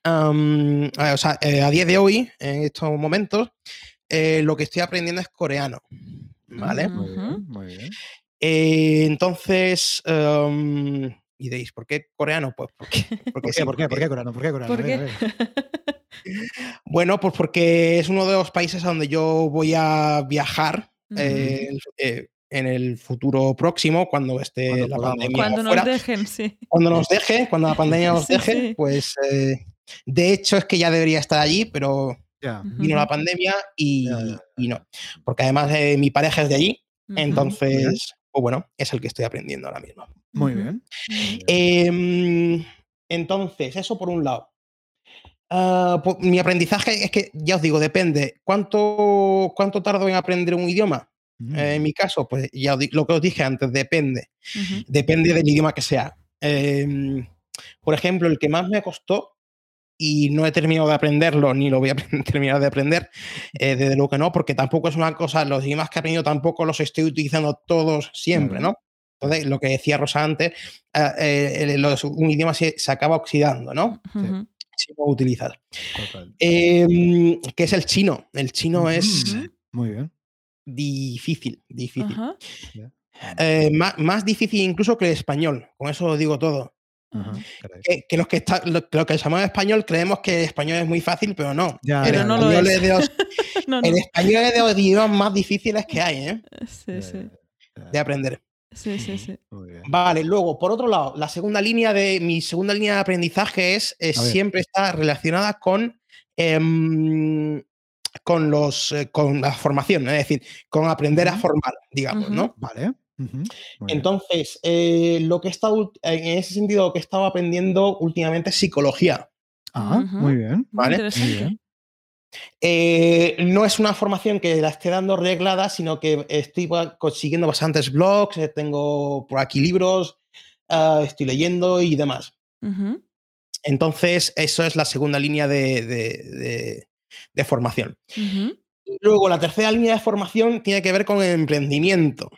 o sea, a día de hoy, en estos momentos, lo que estoy aprendiendo es coreano, ¿vale? Muy bien, muy bien. Eh, entonces, am, y diréis, ¿por qué coreano? Pues porque, porque ¿Por sí, qué? ¿Por qué? ¿Por qué, coreano? ¿Por qué, coreano? ¿Por qué? Bueno, pues porque es uno de los países a donde yo voy a viajar eh, eh, en el futuro próximo, cuando esté Cuando la podamos. pandemia Cuando fuera. nos dejen, sí. Cuando nos deje, cuando la pandemia nos Sí, deje, sí. pues eh, de hecho es que ya debería estar allí, pero Vino la pandemia y, no. Porque además eh, mi pareja es de allí, entonces, pues bueno, es el que estoy aprendiendo ahora mismo. Muy bien. Muy bien. Em, entonces, eso por un lado. Ah, pues, mi aprendizaje es que, ya os digo, depende. ¿Cuánto, cuánto tardo en aprender un idioma? Mm. Eh, en mi caso, pues ya lo que os dije antes, depende. Depende del idioma que sea. Em, por ejemplo, el que más me costó y no he terminado de aprenderlo, ni lo voy a terminar de aprender, eh, desde luego que no, porque tampoco es una cosa, los idiomas que he aprendido tampoco los estoy utilizando todos siempre. ¿no? Entonces, lo que decía Rosa antes, eh, eh, los- un idioma se, se acaba oxidando, ¿no? Ujú. Si no lo utilizas. Que es el chino. El chino es. Muy bien. difícil, difícil. Eh, más, más difícil incluso que el español, con eso lo digo todo. Que, que los que está, lo, lo que llamamos español creemos que el español es muy fácil, pero no. Ya, el, Pero no lo español es. de los, No, no. el español es de los idiomas más difíciles que hay, ¿eh? Sí, sí. De aprender. Sí, sí, sí. Muy bien. Vale, luego, por otro lado, la segunda línea de mi segunda línea de aprendizaje es, eh, siempre está relacionada con, em, con los eh, con la formación, es decir, con aprender a formar, digamos. ¿no? Vale. Entonces, eh, lo que he estado, en ese sentido, lo que he estado aprendiendo últimamente es psicología. Ah, muy bien. Vale. interesante. Muy bien. Eh, no es una formación que la esté dando reglada, sino que estoy consiguiendo bastantes blogs, eh, tengo por aquí libros, ah, estoy leyendo y demás. Entonces, eso es la segunda línea de, de- de- de formación. Luego, la tercera línea de formación tiene que ver con el emprendimiento,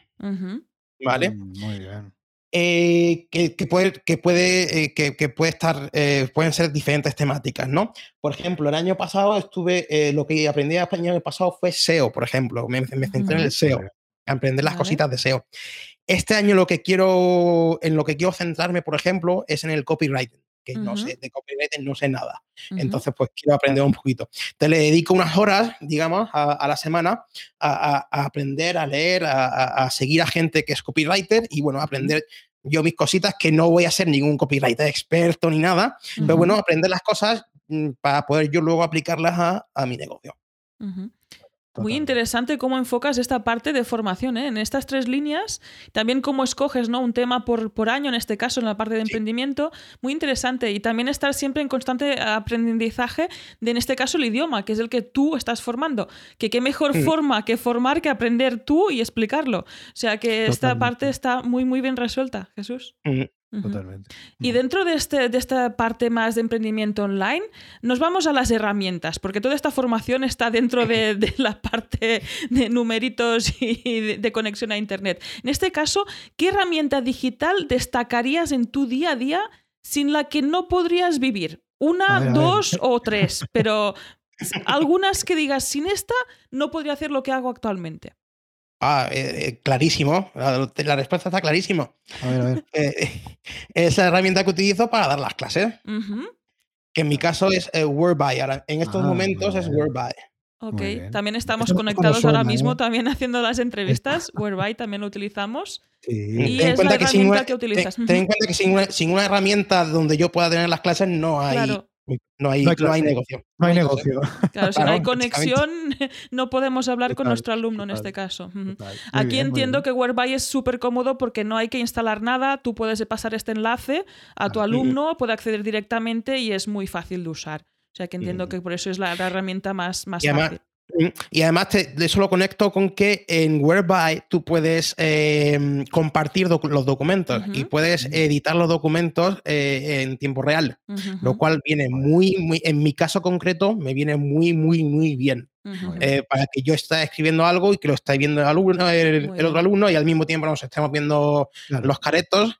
¿vale? Mm, Muy bien. Eh, que, que puede, que puede, eh, que, que puede estar, eh, pueden ser diferentes temáticas, ¿no? Por ejemplo, el año pasado estuve, eh, lo que aprendí el año pasado fue SEO, por ejemplo, me, me centré en el SEO, aprender las Vale. cositas de SEO. Este año lo que quiero, en lo que quiero centrarme, por ejemplo, es en el copywriting, que no sé, de copywriting no sé nada. Entonces, pues quiero aprender un poquito. Te le dedico unas horas, digamos, a, a la semana a, a- a aprender, a leer, a, seguir a gente que es copywriter y, bueno, aprender yo mis cositas, que no voy a ser ningún copywriter experto ni nada, pero bueno, aprender las cosas mm, para poder yo luego aplicarlas a, a mi negocio. Muy interesante cómo enfocas esta parte de formación, ¿eh? En estas tres líneas, también cómo escoges, ¿no? Un tema por, por año, en este caso, en la parte de Sí. emprendimiento, muy interesante. Y también estar siempre en constante aprendizaje de, en este caso, el idioma, que es el que tú estás formando. Que qué mejor Mm. forma que formar que aprender tú y explicarlo. O sea que esta parte está muy, muy bien resuelta, Jesús. Totalmente. Y dentro de, este, de esta parte más de emprendimiento online, nos vamos a las herramientas, porque toda esta formación está dentro de, de la parte de numeritos y de, de conexión a Internet. En este caso, ¿qué herramienta digital destacarías en tu día a día sin la que no podrías vivir? Una, ver. dos o tres, pero algunas que digas, sin esta no podría hacer lo que hago actualmente. Ah, eh, eh, clarísimo. La, la respuesta está clarísimo. A ver, a ver. Eh, es la herramienta que utilizo para dar las clases, que en mi caso es eh, Wordby. Ahora, en estos Ah, momentos es. Wordby. Ok, también estamos Esto conectados ahora suena, mismo, ¿eh? también haciendo las entrevistas. Whereby también lo utilizamos. Sí. Y ten en es cuenta la que herramienta una- que utilizas. ten- ten en cuenta que sin una, sin una herramienta donde yo pueda tener las clases no hay, Claro, no hay, No hay no hay clase. negocio. No hay negocio. claro, si no hay conexión, no podemos hablar con nuestro alumno en este caso. Total. Aquí bien, entiendo que Whereby es súper cómodo porque no hay que instalar nada, tú puedes pasar este enlace a tu alumno, puede acceder directamente y es muy fácil de usar. O sea que entiendo que por eso es la, la herramienta más, más Y además, fácil. Mm, Y además te, de eso lo conecto con que en Whereby tú puedes eh, compartir docu- los documentos y puedes editar los documentos eh, en tiempo real, lo cual viene muy, muy, en mi caso concreto, me viene muy, muy, muy bien. eh, para que yo esté escribiendo algo y que lo esté viendo el, alumno, el, otro alumno y al mismo tiempo nos estemos viendo Claro. los caretos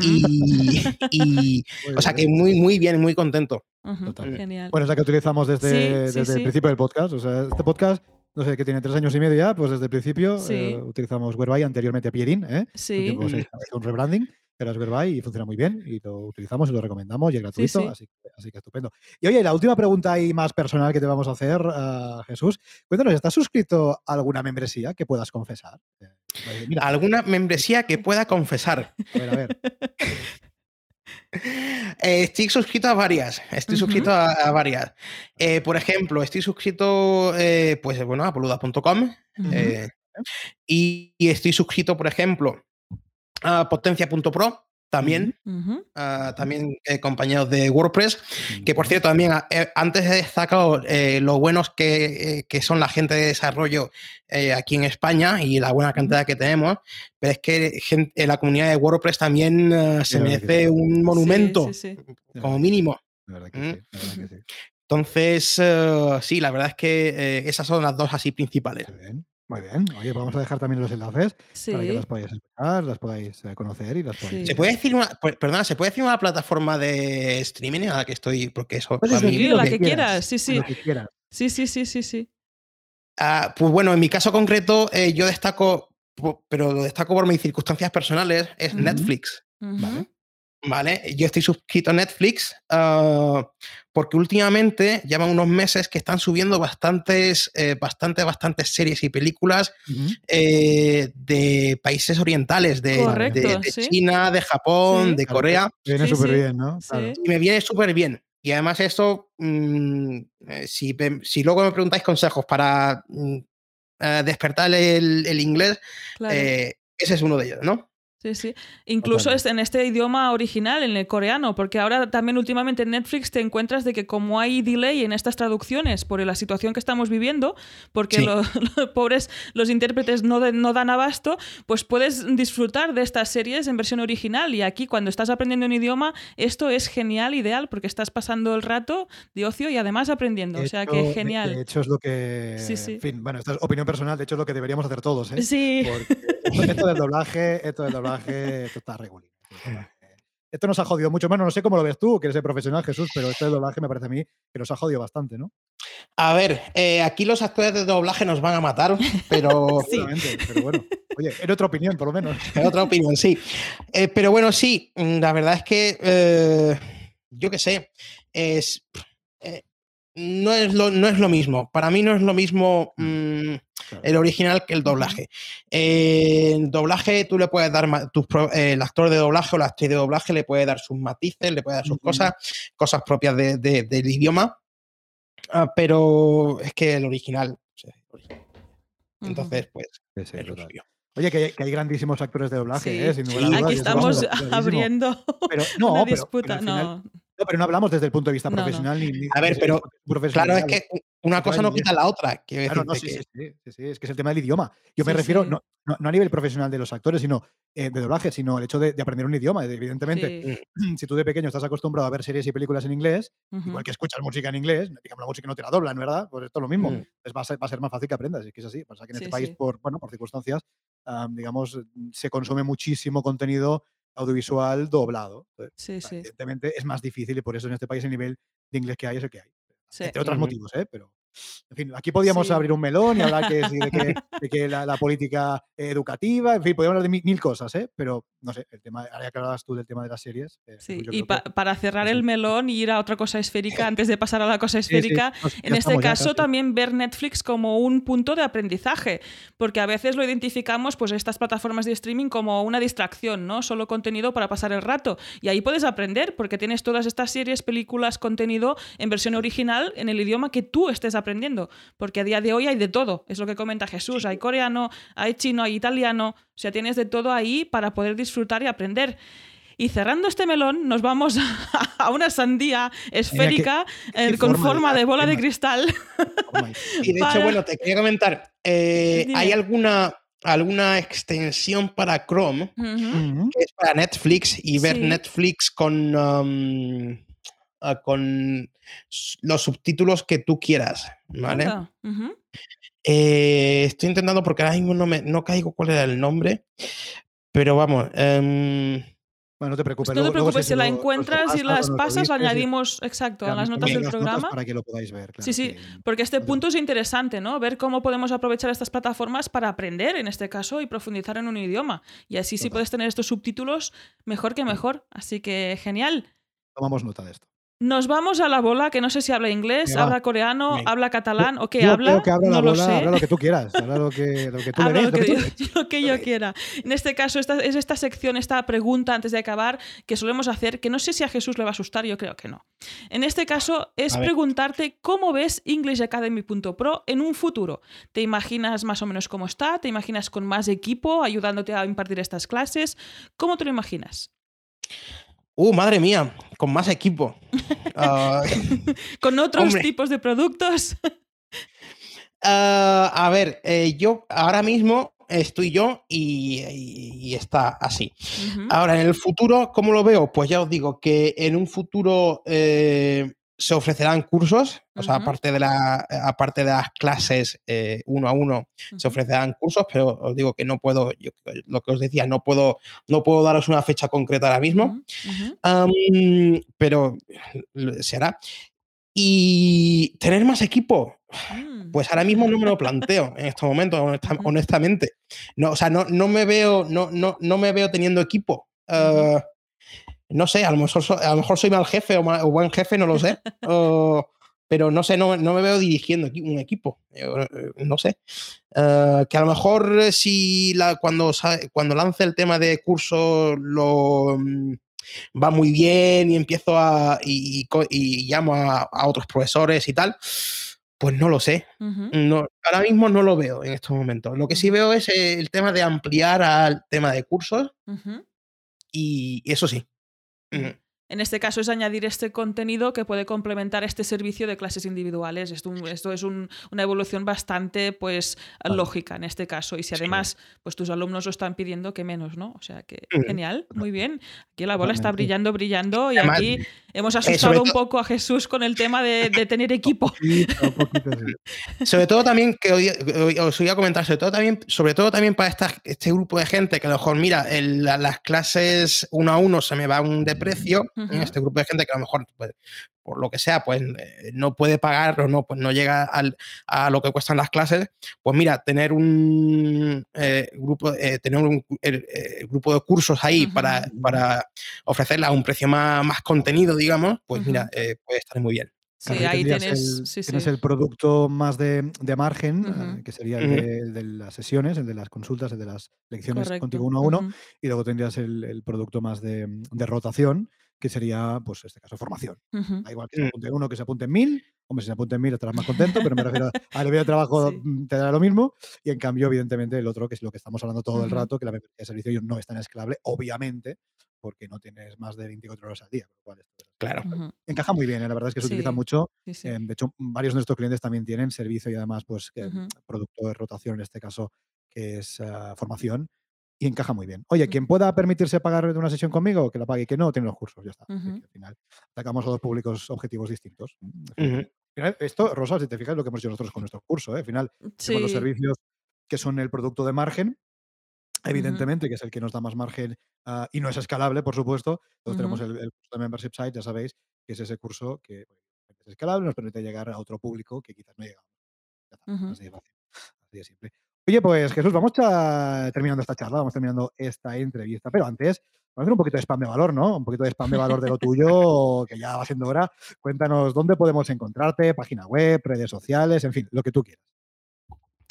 y, y- o sea que bien. muy, muy bien, muy contento. Total. Genial. Bueno, es la que utilizamos desde, Sí, sí, desde sí. el principio del podcast. O sea, este podcast, no sé, que tiene tres años y medio ya, pues desde el principio Sí. eh, utilizamos Whereby, anteriormente Pierin, ¿eh? Un Sí. tiempo se hizo un rebranding, pero es Whereby y funciona muy bien y lo utilizamos y lo recomendamos y es gratuito, sí. Así, que- así que estupendo. Y oye, la última pregunta ahí más personal que te vamos a hacer, ah, Jesús. Cuéntanos, ¿estás suscrito a alguna membresía que puedas confesar? Eh, mira, ¿Alguna membresía que pueda confesar? a ver, a ver. Eh, estoy suscrito a varias. Estoy suscrito a, a varias. Eh, por ejemplo, estoy suscrito eh, pues, bueno, a y, y estoy suscrito, por ejemplo, a potencia.pro también, ah, también eh, compañeros de WordPress, que por cierto también ah, eh, antes he destacado eh, lo buenos que, eh, que son la gente de desarrollo eh, aquí en España y la buena cantidad que tenemos, pero es que eh, la comunidad de WordPress también ah, se merece sí. un monumento Sí, sí, sí. como mínimo. De verdad que Mm. sí, de verdad que sí. Entonces, sí, la verdad es que eh, esas son las dos así principales. Bien, muy bien. Oye, vamos a dejar también los enlaces Sí. para que las podáis escuchar, las podáis eh, conocer y las podáis. Sí. ¿Se puede decir una, per- perdona, ¿se puede decir una plataforma de streaming a la que estoy? Porque eso Puedes para mí- Sí, decir lo la que quieras, sí, sí. Lo que quieras. Sí, sí, sí, sí, sí. Ah, pues bueno, en mi caso concreto, eh, yo destaco, pero lo destaco por mis circunstancias personales, es. Netflix. Vale. ¿Vale? Yo estoy suscrito a Netflix ah, porque últimamente llevan unos meses que están subiendo bastantes, eh, bastantes, bastantes series y películas eh, de países orientales, de, China, de Japón, de Corea. Viene súper bien, ¿no? Y me viene súper bien. Y además esto, mm, eh, si, luego me preguntáis consejos para mm, despertar el, inglés, ese es uno de ellos, ¿no? Sí, sí. Incluso en este idioma original, en el coreano, porque ahora también últimamente en Netflix te encuentras de que como hay delay en estas traducciones por la situación que estamos viviendo, porque los, pobres, los intérpretes no, no dan abasto, pues puedes disfrutar de estas series en versión original. Y aquí cuando estás aprendiendo un idioma, esto es genial, ideal, porque estás pasando el rato de ocio y además aprendiendo. o sea que genial. De hecho es lo que... Sí, sí. En fin, bueno, esta es opinión personal, de hecho es lo que deberíamos hacer todos. ¿eh? Sí. Porque esto del doblaje, esto del doblaje esto está regular. Esto nos ha jodido mucho. Bueno, no sé cómo lo ves tú, que eres el profesional, Jesús, pero este doblaje me parece a mí que nos ha jodido bastante, ¿no? A ver, eh, aquí los actores de doblaje nos van a matar, pero. sí. pero bueno. Oye, en otra opinión, por lo menos. En otra opinión, sí. Eh, pero bueno, sí, mm, la verdad es que. Eh, yo qué sé. Es no es, lo, no es lo mismo. Para mí no es lo mismo mm, mm, el original que el doblaje. en doblaje tú le puedes dar, el actor de doblaje o la actriz de doblaje le puede dar sus matices, le puede dar sus cosas, cosas propias del idioma, ah, pero es que el original... Entonces, pues... Oye, que hay, grandísimos actores de doblaje, ¿eh? Sin Aquí estamos abriendo una disputa. no pero no hablamos desde el punto de vista profesional ni, A ver, pero claro, es que una cosa no quita la otra. Claro, no, sí, sí, sí, es que es el tema del idioma. Yo me refiero no, no, a nivel profesional de los actores, sino eh, de doblaje, sino el hecho de, aprender un idioma. Evidentemente, si tú de pequeño estás acostumbrado a ver series y películas en inglés, igual que escuchas música en inglés, digamos, la música no te la doblan, ¿verdad? Pues esto es lo mismo. Mm. va, a ser, va, a ser, más fácil que aprendas, es que es así. Pasa que en este país, por, bueno, por circunstancias, digamos, se consume muchísimo contenido audiovisual doblado. Sí, sí. Evidentemente es más difícil y por eso en este país el nivel de inglés que hay es el que hay. Entre otros motivos, ¿eh? Pero, en fin, aquí podíamos abrir un melón y hablar que, de que, la, política educativa, en fin, podríamos hablar de mil, cosas, ¿eh? Pero no sé, el tema, ahora que hablabas tú del tema de las series. Eh, sí, y para cerrar el melón y ir a otra cosa esférica antes de pasar a la cosa esférica, en este caso también ver Netflix como un punto de aprendizaje, porque a veces lo identificamos, pues estas plataformas de streaming como una distracción, ¿no? Solo contenido para pasar el rato. Y ahí puedes aprender, porque tienes todas estas series, películas, contenido en versión original, en el idioma que tú estés aprendiendo, porque a día de hoy hay de todo, es lo que comenta Jesús, hay coreano, hay chino, hay italiano, o sea, tienes de todo ahí para poder disfrutar y aprender. Y cerrando este melón, nos vamos a una sandía esférica eh, con forma de, bola de cristal. y de hecho, bueno, te quería comentar, eh, ¿hay alguna, alguna extensión para Chrome que es para Netflix y ver Netflix con, um, ah, con los subtítulos que tú quieras, ¿vale? Eh, estoy intentando porque ahora mismo no, me, no caigo cuál era el nombre, pero vamos. Em, bueno, no te preocupes. No te preocupes, si la encuentras y las pasas, añadimos, exacto, a las notas del programa. Para que lo podáis ver. sí, sí, porque este punto es interesante, ¿no? Ver cómo podemos aprovechar estas plataformas para aprender, en este caso, y profundizar en un idioma. Y así, si puedes tener estos subtítulos, mejor que mejor. Así que genial. Tomamos nota de esto. Nos vamos a la bola, que no sé si habla inglés, habla coreano, habla catalán o qué habla. que habla no lo sé. Habla lo que tú quieras, habla lo que, lo que tú le lo que, yo, quiera. En este caso, esta, es esta sección, esta pregunta antes de acabar que solemos hacer, que no sé si a Jesús le va a asustar, yo creo que no. En este caso, es preguntarte cómo ves EnglishAcademy.pro en un futuro. ¿Te imaginas más o menos cómo está? ¿Te imaginas con más equipo ayudándote a impartir estas clases? ¿Cómo te lo imaginas? Uh, madre mía, con más equipo. Con otros tipos de productos. Ah, a ver, eh, yo ahora mismo estoy yo y, está así. Ahora, en el futuro, ¿cómo lo veo? Pues ya os digo que en un futuro eh, se ofrecerán cursos, o sea, aparte de, la, aparte de las clases eh, uno a uno, se ofrecerán cursos, pero os digo que no puedo, lo que os decía, no puedo, no puedo daros una fecha concreta ahora mismo, pero se hará. Y tener más equipo, mm. pues ahora mismo no me lo planteo en estos momentos, honestamente. No, o sea, no, no me veo, no, no, no me veo teniendo equipo. No sé, a lo mejor, a lo mejor soy mal jefe o, buen jefe, no lo sé. pero no sé, no, me veo dirigiendo un equipo, eh, no sé. Eh, que a lo mejor si la, cuando, cuando lance el tema de curso lo mm, va muy bien y empiezo a y, llamo a, otros profesores y tal, pues no lo sé. no, ahora mismo no lo veo en estos momentos. Lo que sí veo es el tema de ampliar al tema de cursos y eso sí. Mm-hmm. En este caso es añadir este contenido que puede complementar este servicio de clases individuales. Esto, esto es una evolución bastante pues, lógica en este caso. Y si además pues, tus alumnos lo están pidiendo, que menos, ¿no? O sea que genial, muy bien. Aquí la bola está brillando, brillando y aquí hemos asustado un poco a Jesús con el tema de, tener equipo. sobre todo también, que os voy a comentar, sobre todo también, sobre todo también para este grupo de gente que a lo mejor, mira, las clases uno a uno se me van de precio en este grupo de gente que a lo mejor, pues, por lo que sea, pues eh, no puede pagar o no, pues no llega a lo que cuestan las clases, pues mira, tener un eh, grupo, eh, tener un grupo de cursos ahí para, para ofrecerle a un precio más, más contenido, digamos, pues mira, puede estar muy bien. Sí, ahí tienes, el, tienes el producto más de, margen, que sería el, de, las sesiones, el de las consultas, el de las lecciones contigo uno a uno, y luego tendrías el, producto más de, rotación, que sería, pues, en este caso, formación. Da igual que se mm. apunte uno, que se apunte en mil. Hombre, si se apunte en mil estarás más contento, pero me refiero al nivel de trabajo mm, te dará lo mismo. Y en cambio, evidentemente, el otro, que es lo que estamos hablando todo el rato, que la membresía de servicio no es tan escalable, obviamente, porque no tienes más de 24 horas al día. claro. Encaja muy bien, ¿eh? la verdad es que se utiliza mucho. Em, de hecho, varios de nuestros clientes también tienen servicio y además, pues, producto de rotación, en este caso, que es ah, formación y encaja muy bien. Oye, quien pueda permitirse pagar una sesión conmigo, que la pague, y que no, tiene los cursos, ya está. Al final, atacamos a dos públicos objetivos distintos. esto, Rosa, si te fijas, lo que hemos hecho nosotros con nuestro curso. ¿eh? Al final, tenemos los servicios que son el producto de margen, evidentemente, que es el que nos da más margen ah, y no es escalable, por supuesto. Entonces tenemos el, curso de Membership Site, ya sabéis, que es ese curso que es escalable, nos permite llegar a otro público que quizás no llegamos. así de fácil, así de simple. Oye, pues Jesús, vamos a, terminando esta charla, vamos terminando esta entrevista, pero antes vamos a hacer un poquito de spam de valor, ¿no? Un poquito de spam de valor de lo tuyo, que ya va siendo hora. Cuéntanos dónde podemos encontrarte, página web, redes sociales, en fin, lo que tú quieras.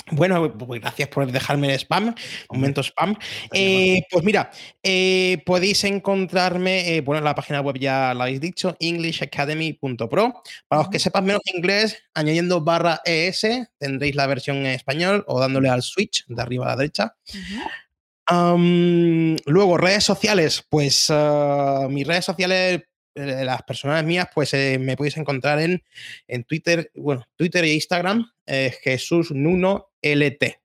Bueno, pues gracias por dejarme el spam, momento spam. Eh, pues mira, eh, podéis encontrarme, eh, bueno, en la página web ya lo habéis dicho, englishacademy.pro. Para los que sepan menos inglés, añadiendo barra ES, tendréis la versión en español o dándole al switch de arriba a la derecha. luego, redes sociales, pues ah, mis redes sociales las personas mías, pues me podéis encontrar en, en Twitter, bueno, Twitter e Instagram, Jesús Nuno LT.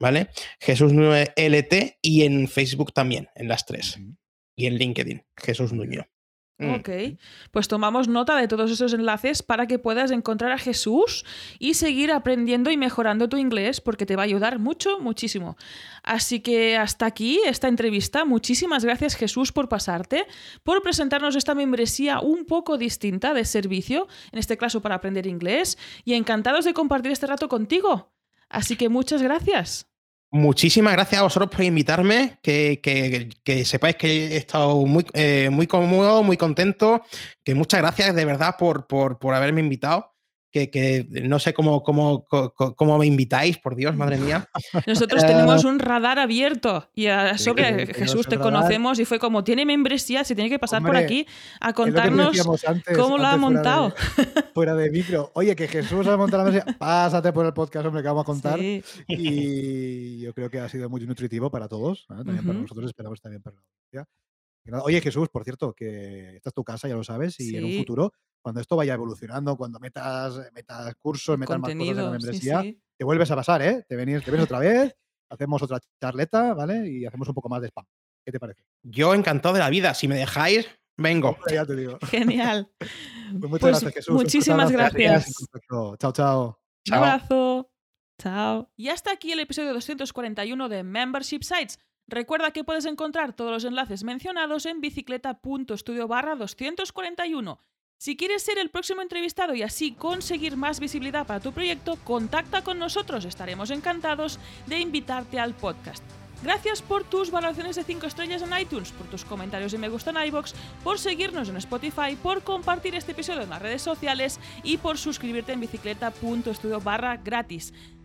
¿Vale? Jesús Nuño LT y en Facebook también, en las tres. Y en LinkedIn, Jesús Nuño. Mm. Ok, pues tomamos nota de todos esos enlaces para que puedas encontrar a Jesús y seguir aprendiendo y mejorando tu inglés porque te va a ayudar mucho, muchísimo. Así que hasta aquí esta entrevista. Muchísimas gracias Jesús por pasarte, por presentarnos esta membresía un poco distinta de servicio, en este caso para aprender inglés, y encantados de compartir este rato contigo. Así que muchas gracias. Muchísimas gracias a vosotros por invitarme, que, sepáis que he estado muy, eh, muy cómodo, muy contento, que muchas gracias de verdad por, por, por haberme invitado que, no sé cómo, cómo, cómo, me invitáis, por Dios, madre mía. Nosotros tenemos un radar abierto y a sobre Jesús te conocemos y fue como, tiene membresía, se tiene que pasar por aquí a contarnos cómo lo ha montado. Fuera de, micro. Oye, que Jesús ha montado la membresía, pásate por el podcast, hombre, que vamos a contar. Y yo creo que ha sido muy nutritivo para todos, también para nosotros, esperamos también para la Oye, Jesús, por cierto, que esta es tu casa, ya lo sabes, y en un futuro cuando esto vaya evolucionando, cuando metas, metas cursos, metas más cosas en la membresía, te vuelves a pasar, ¿eh? Te vienes, te vienes otra vez, hacemos otra charleta, ¿vale? Y hacemos un poco más de spam. ¿Qué te parece? Yo encantado de la vida. Si me dejáis, vengo. ya te digo. Genial. Pues muchas pues gracias, Jesús. Muchísimas gracias. Chao, chao. Un abrazo. Chao. Y hasta aquí el episodio 241 de Membership Sites. Recuerda que puedes encontrar todos los enlaces mencionados en bicicleta.studio barra 241 si quieres ser el próximo entrevistado y así conseguir más visibilidad para tu proyecto, contacta con nosotros, estaremos encantados de invitarte al podcast. Gracias por tus valoraciones de 5 estrellas en iTunes, por tus comentarios y me gusta en iBox, por seguirnos en Spotify, por compartir este episodio en las redes sociales y por suscribirte en bicicleta.studio barra gratis.